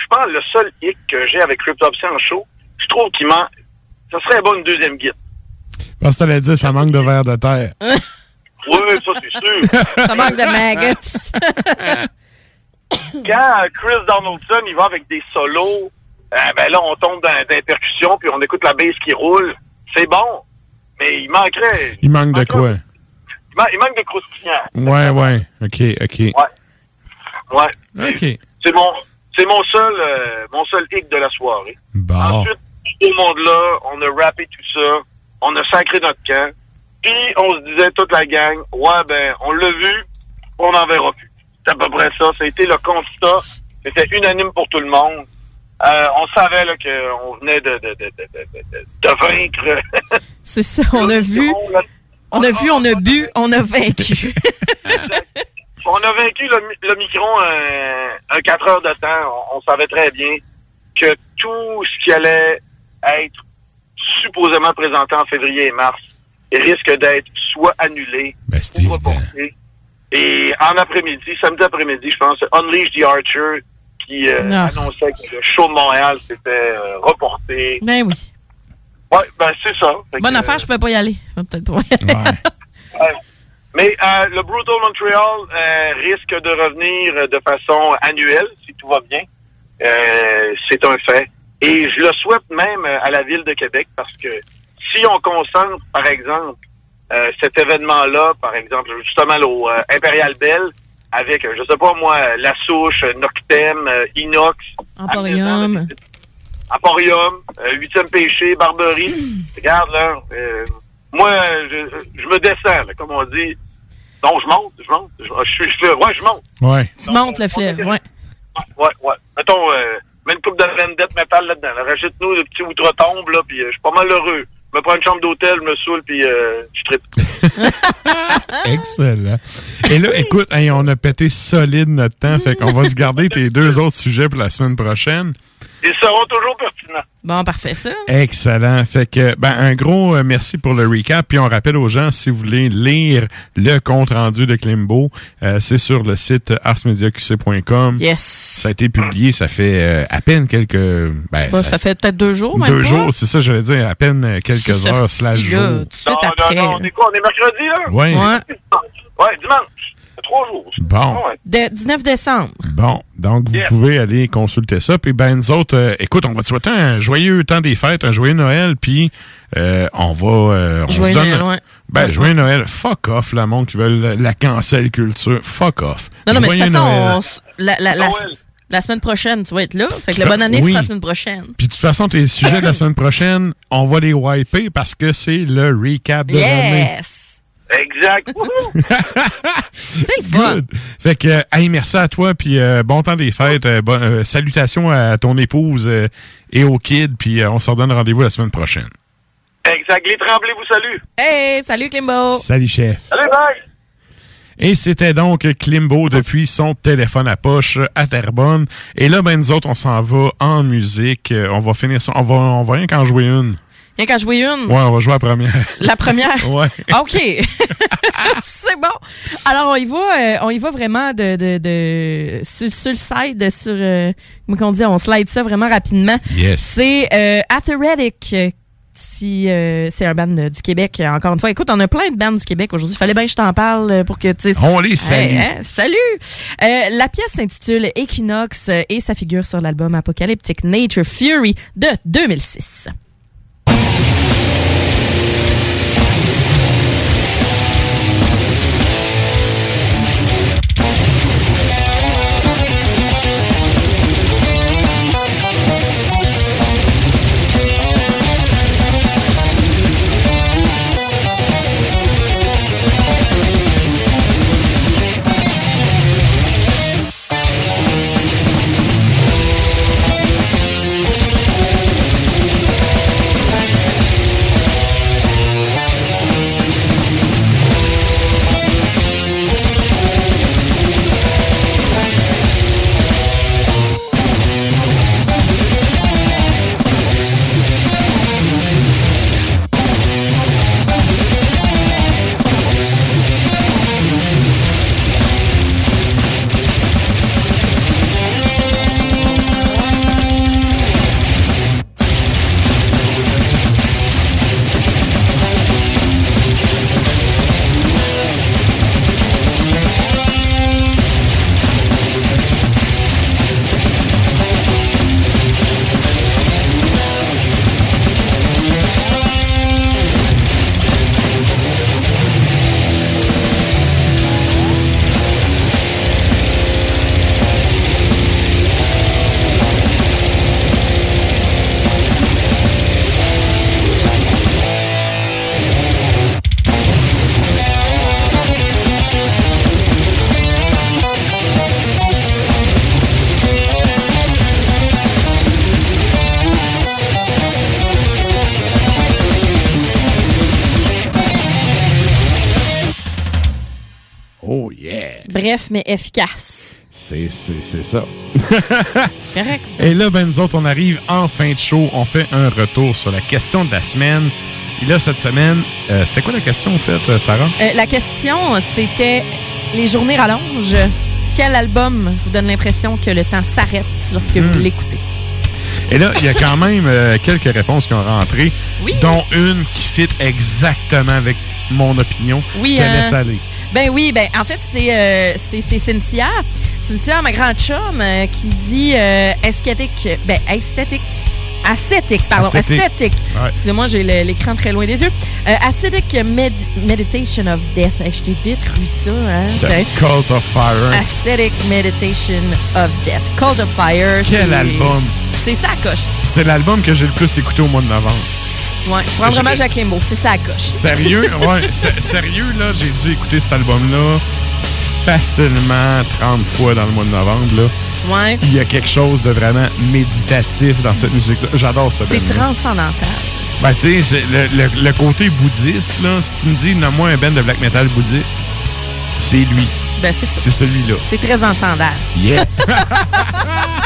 je pense que le seul hic que j'ai avec Cryptopsy en show, je trouve qu'il manque. Ça serait bon une deuxième guide. Parce que t'allais dire, ça manque de verre de terre. Oui, ça c'est sûr. Ça manque de maggots. Quand Chris Donaldson, il va avec des solos, euh, ben là, on tombe dans, dans percussions, puis on écoute la bass qui roule. C'est bon, mais il manquerait... Il manque de quoi? Il, man- il manque de croustillant. Ouais, ouais. OK, OK. Ouais. OK. C'est mon, c'est mon seul, euh, mon seul hic de la soirée. Bon. Ensuite, tout le monde-là, on a rappé tout ça, on a sacré notre camp, puis on se disait toute la gang, ouais, ben, on l'a vu, on n'en verra plus. C'est à peu près ça. Ça a été le constat. C'était unanime pour tout le monde. Euh, on savait là, qu'on venait de, de, de, de, de, de- de vaincre. C'est ça, on a vu. On a vu, on a bu, on a vaincu. On a vaincu le, le micron un, un 4 heures de temps. On, on savait très bien que tout ce qui allait être supposément présenté en février et mars risque d'être soit annulé Ben, ou reporté. Et en après-midi, samedi après-midi, je pense, Unleash the Archer qui euh, Ah. annonçait que le show de Montréal s'était euh, reporté. Ben oui. Ouais, ben c'est ça. Fait Bonne que, affaire, je pouvais pas y aller. Je vais peut-être pas y aller. Ouais. Mais euh, le Brutal Montreal euh, risque de revenir de façon annuelle, si tout va bien. Euh, c'est un fait. Et je le souhaite même à la ville de Québec parce que si on concentre, par exemple, euh, cet événement-là, par exemple, justement au euh, Imperial Bell, avec, je sais pas moi, la souche, Noctem, euh, Inox, Emporium. Emporium, euh, Huitième Péché, Barberie. Regarde, là, euh, moi, je, je me descends, là, comme on dit. Donc, je monte, je monte. Je, je, suis- je fais- ouais, je monte. Ouais. Tu montes le fleuve, ouais. Ouais, ouais. Mettons, euh, mets une coupe de vendette métal là-dedans. là. Rajoute-nous le petit outre-tombe, là, puis euh, je suis pas mal heureux. Je me prends une chambre d'hôtel, je me saoule, puis euh, je tripe. Excellent. Et là, écoute, hey, on a pété solide notre temps, fait qu'on va se garder tes deux autres sujets pour la semaine prochaine. Ils seront toujours pertinents. Bon, parfait, ça. Excellent. Fait que, ben, un gros euh, merci pour le recap. Puis on rappelle aux gens, si vous voulez lire le compte rendu de Klimbo, euh, c'est sur le site arsmediaqc.com. Yes. Ça a été publié, ça fait euh, à peine quelques... Ben, ça, fait peut-être deux jours, deux jours, c'est ça, j'allais dire, à peine euh, quelques heures slash jours. non, on est quoi? On est mercredi, là? Ouais. Ouais. Ouais, dimanche. C'est trois jours. Bon. Ah ouais. De 19 décembre. Bon, donc vous Yeah. pouvez aller consulter ça. Puis ben nous autres, euh, écoute, on va te souhaiter un joyeux temps des fêtes, un joyeux Noël, puis euh, on va, euh, on Joyeux se donne, Noël, ouais. ben Ouais, joyeux Noël, fuck off, la monde qui veut la, cancel culture, fuck off. Non, non, mais de Joyeux toute façon, Noël. on s- la, la, la, la semaine prochaine, tu vas être là. Fait que la bonne année Oui. sera la semaine prochaine. Puis de toute façon, tes sujets de la semaine prochaine, on va les wiper parce que c'est le recap de l'année. Yes! Exact. Wouhou! C'est le fun. Fait que, euh, hey, merci à toi, puis euh, bon temps des fêtes. euh, bon- euh, salutations à ton épouse euh, et au kid, puis euh, on se redonne rendez-vous la semaine prochaine. Exact. Les Tremblay vous saluent. Hey, salut Klimbo! Salut, chef. Allez, bye! Et c'était donc Klimbo depuis son téléphone à poche à Terrebonne. Et là, ben, nous autres, on s'en va en musique. On va finir ça. On va, on va rien qu'en jouer une. Rien qu'à jouer une. Ouais, on va jouer la première. La première? Ouais. OK. c'est bon. Alors, on y va, euh, on y va vraiment de, de, de sur, sur le side, sur, euh, comment on dit, on slide ça vraiment rapidement. Yes. C'est euh, Atheretic. euh, Si, euh, c'est un band euh, du Québec, encore une fois. Écoute, on a plein de bands du Québec aujourd'hui. Fallait bien que je t'en parle pour que tu sais- On les salue. Hey, hein, salut! Euh, la pièce s'intitule Equinox et ça figure sur l'album Apocalyptic Nature Fury de 2006. Bref, mais efficace. C'est, c'est, c'est ça. Correct. ça. Et là, ben, nous autres, on arrive en fin de show. On fait un retour sur la question de la semaine. Et là, cette semaine, euh, c'était quoi la question, en fait, euh, Sarah? Euh, la question, c'était les journées rallongent. Quel album vous donne l'impression que le temps s'arrête lorsque Hmm. vous l'écoutez? Et là, il y a quand même euh, quelques réponses qui ont rentré, dont une qui fit exactement avec mon opinion. Oui, Je te laisse aller. Ben oui, ben en fait, c'est euh, c'est Cynthia. Cynthia, ma grande chum, euh, qui dit euh, esthétique, ben esthétique, Ascetic, pardon. Ouais. Excusez-moi, j'ai l'écran très loin des yeux. Euh, Ascetic Med- Meditation of Death. Hey, je t'ai détruit ça, hein? The Cult of Fire. Ascetic Meditation of Death. Cold of Fire. Quel album. C'est ça coche. C'est l'album que j'ai le plus écouté au mois de novembre. Ouais. Je- Jacques Limbaud. C'est ça la coche. Sérieux? Ouais, sérieux, là, j'ai dû écouter cet album-là facilement 30 fois dans le mois de novembre, là. Ouais. Il y a quelque chose de vraiment méditatif dans cette musique-là. J'adore ça. C'est transcendantal. Ben, tu sais, le, le- le côté bouddhiste, là, si tu me dis, nomme-moi un band de black metal bouddhiste, c'est lui. Ben, c'est ça. C'est celui-là. C'est très transcendantal. Yeah!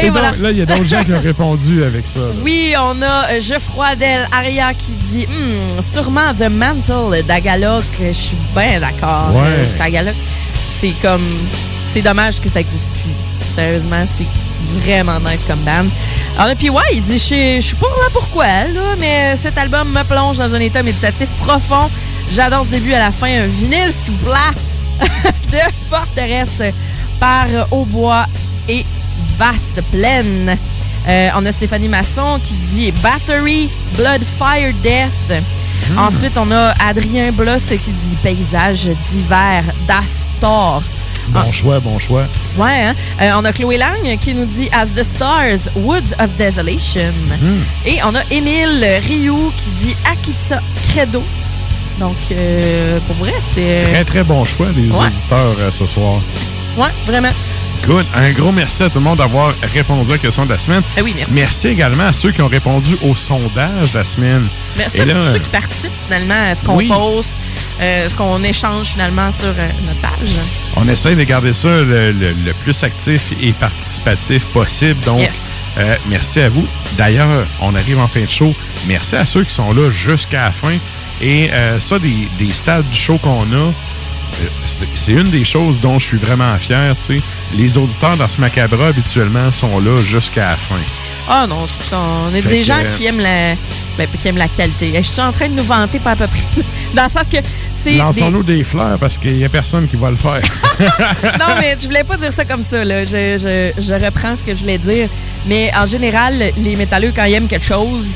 Et, Et voilà. donc, là, il y a d'autres gens qui ont répondu avec ça. là. Oui, on a euh, Geoffroy Del Aria qui dit Hmm, sûrement The Mantle d'Agaloc. Je suis bien d'accord. Ouais. Euh, c'est Agaloc. C'est comme. C'est dommage que ça n'existe plus. Sérieusement, c'est vraiment nice comme band. Alors, puis ouais, il dit Je suis pas là pourquoi, là, mais cet album me plonge dans un état méditatif profond. J'adore ce début à la fin. Un vinyle, s'il vous plaît, de forteresse par Aubois et Vaste Plaine. Euh, on a Stéphanie Masson qui dit Battery, Blood, Fire, Death. Ensuite, on a Adrien Bloss qui dit Paysage d'hiver d'Astor. Bon choix, bon choix. Ouais, hein? Euh, on a Chloé Lang qui nous dit As the Stars, Woods of Desolation. Hmm. Et on a Émile Rioux qui dit Akitsa Credo. Donc, euh, pour vrai, c'est. Très, très bon choix des Ouais. auditeurs ce soir. Ouais, vraiment. Good. Un gros merci à tout le monde d'avoir répondu à la question de la semaine. Ah oui, merci. également à ceux qui ont répondu au sondage de la semaine. Merci Et à là, tous ceux qui participent finalement à ce qu'on Oui. poste, euh, ce qu'on échange finalement sur euh, notre page. On essaie de garder ça le, le- le plus actif et participatif possible. Donc, Yes. euh, merci à vous. D'ailleurs, on arrive en fin de show. Merci à ceux qui sont là jusqu'à la fin. Et euh, ça, des, des stades du show qu'on a, euh, c'est c'est une des choses dont je suis vraiment fier. tu sais. Les auditeurs dans ce macabre habituellement sont là jusqu'à la fin. Ah non, on est Fait des que- gens qui aiment la ben, qui aiment la qualité. Je suis en train de nous vanter pas à peu près. Dans le sens que c'est. des- Lançons-nous des... fleurs parce qu'il n'y a personne qui va le faire. non, mais je voulais pas dire ça comme ça. Là. Je, je, je reprends ce que je voulais dire. Mais en général, les métalleux, quand ils aiment quelque chose,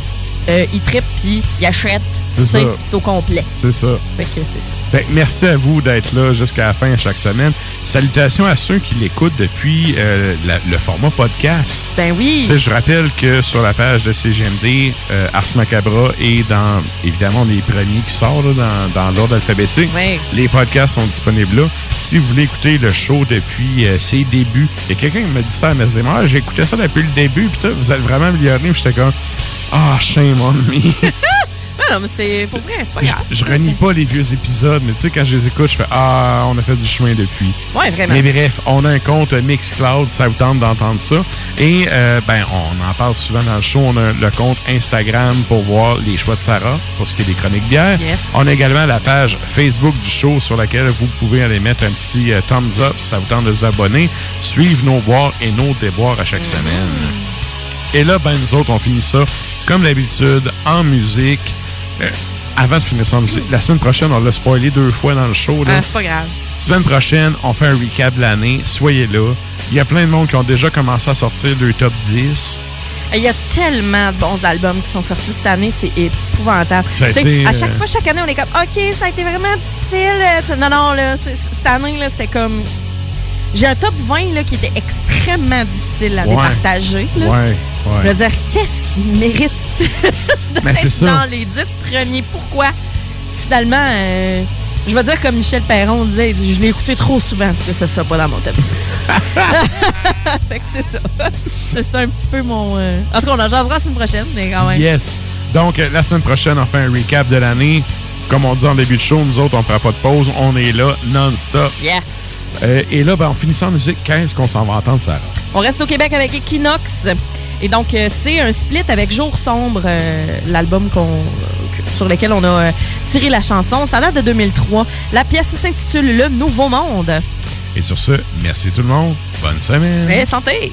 euh, ils trippent puis ils achètent. C'est ça. C'est au complet. C'est ça. Fait que c'est ça. Fait que merci à vous d'être là jusqu'à la fin chaque semaine. Salutations à ceux qui l'écoutent depuis euh, la- le format podcast. Ben oui. Tu sais, je rappelle que sur la page de CGMD, euh, Ars Macabra est dans, évidemment, les premiers qui sortent là, dans, dans l'ordre alphabétique. Ouais. Les podcasts sont disponibles là. Si vous voulez écouter le show depuis euh, ses débuts, il y a quelqu'un qui m'a dit ça à mes Ah, j'ai écouté ça depuis le début, puis vous êtes vraiment amélioré. J'étais comme, ah, shame on me. C'est pour vrai, c'est pas grave. Je renie pas les vieux épisodes, mais tu sais, quand je les écoute, je fais Ah, on a fait du chemin depuis. Ouais, vraiment. Mais bref, on a un compte Mixcloud, ça vous tente d'entendre ça. Et euh, ben, on en parle souvent dans le show. On a le compte Instagram pour voir les choix de Sarah, pour ce qui est des chroniques bières. Yes. On a également la page Facebook du show sur laquelle vous pouvez aller mettre un petit euh, thumbs up si ça vous tente de vous abonner. Suivre nos boires et nos déboires à chaque semaine. Et là, ben, nous autres, on finit ça, comme d'habitude, en musique. Euh, avant de finir ça la semaine prochaine, on l'a spoilé deux fois dans le show. Là. Ah, c'est pas grave. Semaine prochaine, on fait un recap de l'année. Soyez là. Il y a plein de monde qui ont déjà commencé à sortir le top 10. Il y a tellement de bons albums qui sont sortis cette année, c'est épouvantable. Ça a été, à euh, chaque fois, chaque année, on est comme, OK, ça a été vraiment difficile. euh, Non, non, là, cette année, là, c'était comme. J'ai un top 20 là, qui était extrêmement difficile à Ouais. départager. là. Ouais, ouais. Je veux dire, qu'est-ce qui mérite Ben, ça. dans les 10 premiers? Pourquoi? Finalement, euh, je vais dire comme Michel Perron disait, je l'ai écouté trop souvent pour que ce soit pas dans mon top 10. fait que c'est ça. c'est ça un petit peu mon... euh, En tout cas, on en jasera la semaine prochaine, mais quand même. Yes. Donc, euh, la semaine prochaine, on fait un recap de l'année. Comme on dit en début de show, nous autres, on fera pas de pause. On est là non-stop. Yes! Euh, et là, ben, on finit ça en musique. Qu'est-ce qu'on s'en va entendre, Sarah? On reste au Québec avec Equinox. Et donc, euh, c'est un split avec Jour Sombre, euh, l'album qu'on, sur lequel on a euh, tiré la chanson. Ça date de 2003. La pièce s'intitule Le Nouveau Monde. Et sur ce, merci tout le monde. Bonne semaine. Et santé!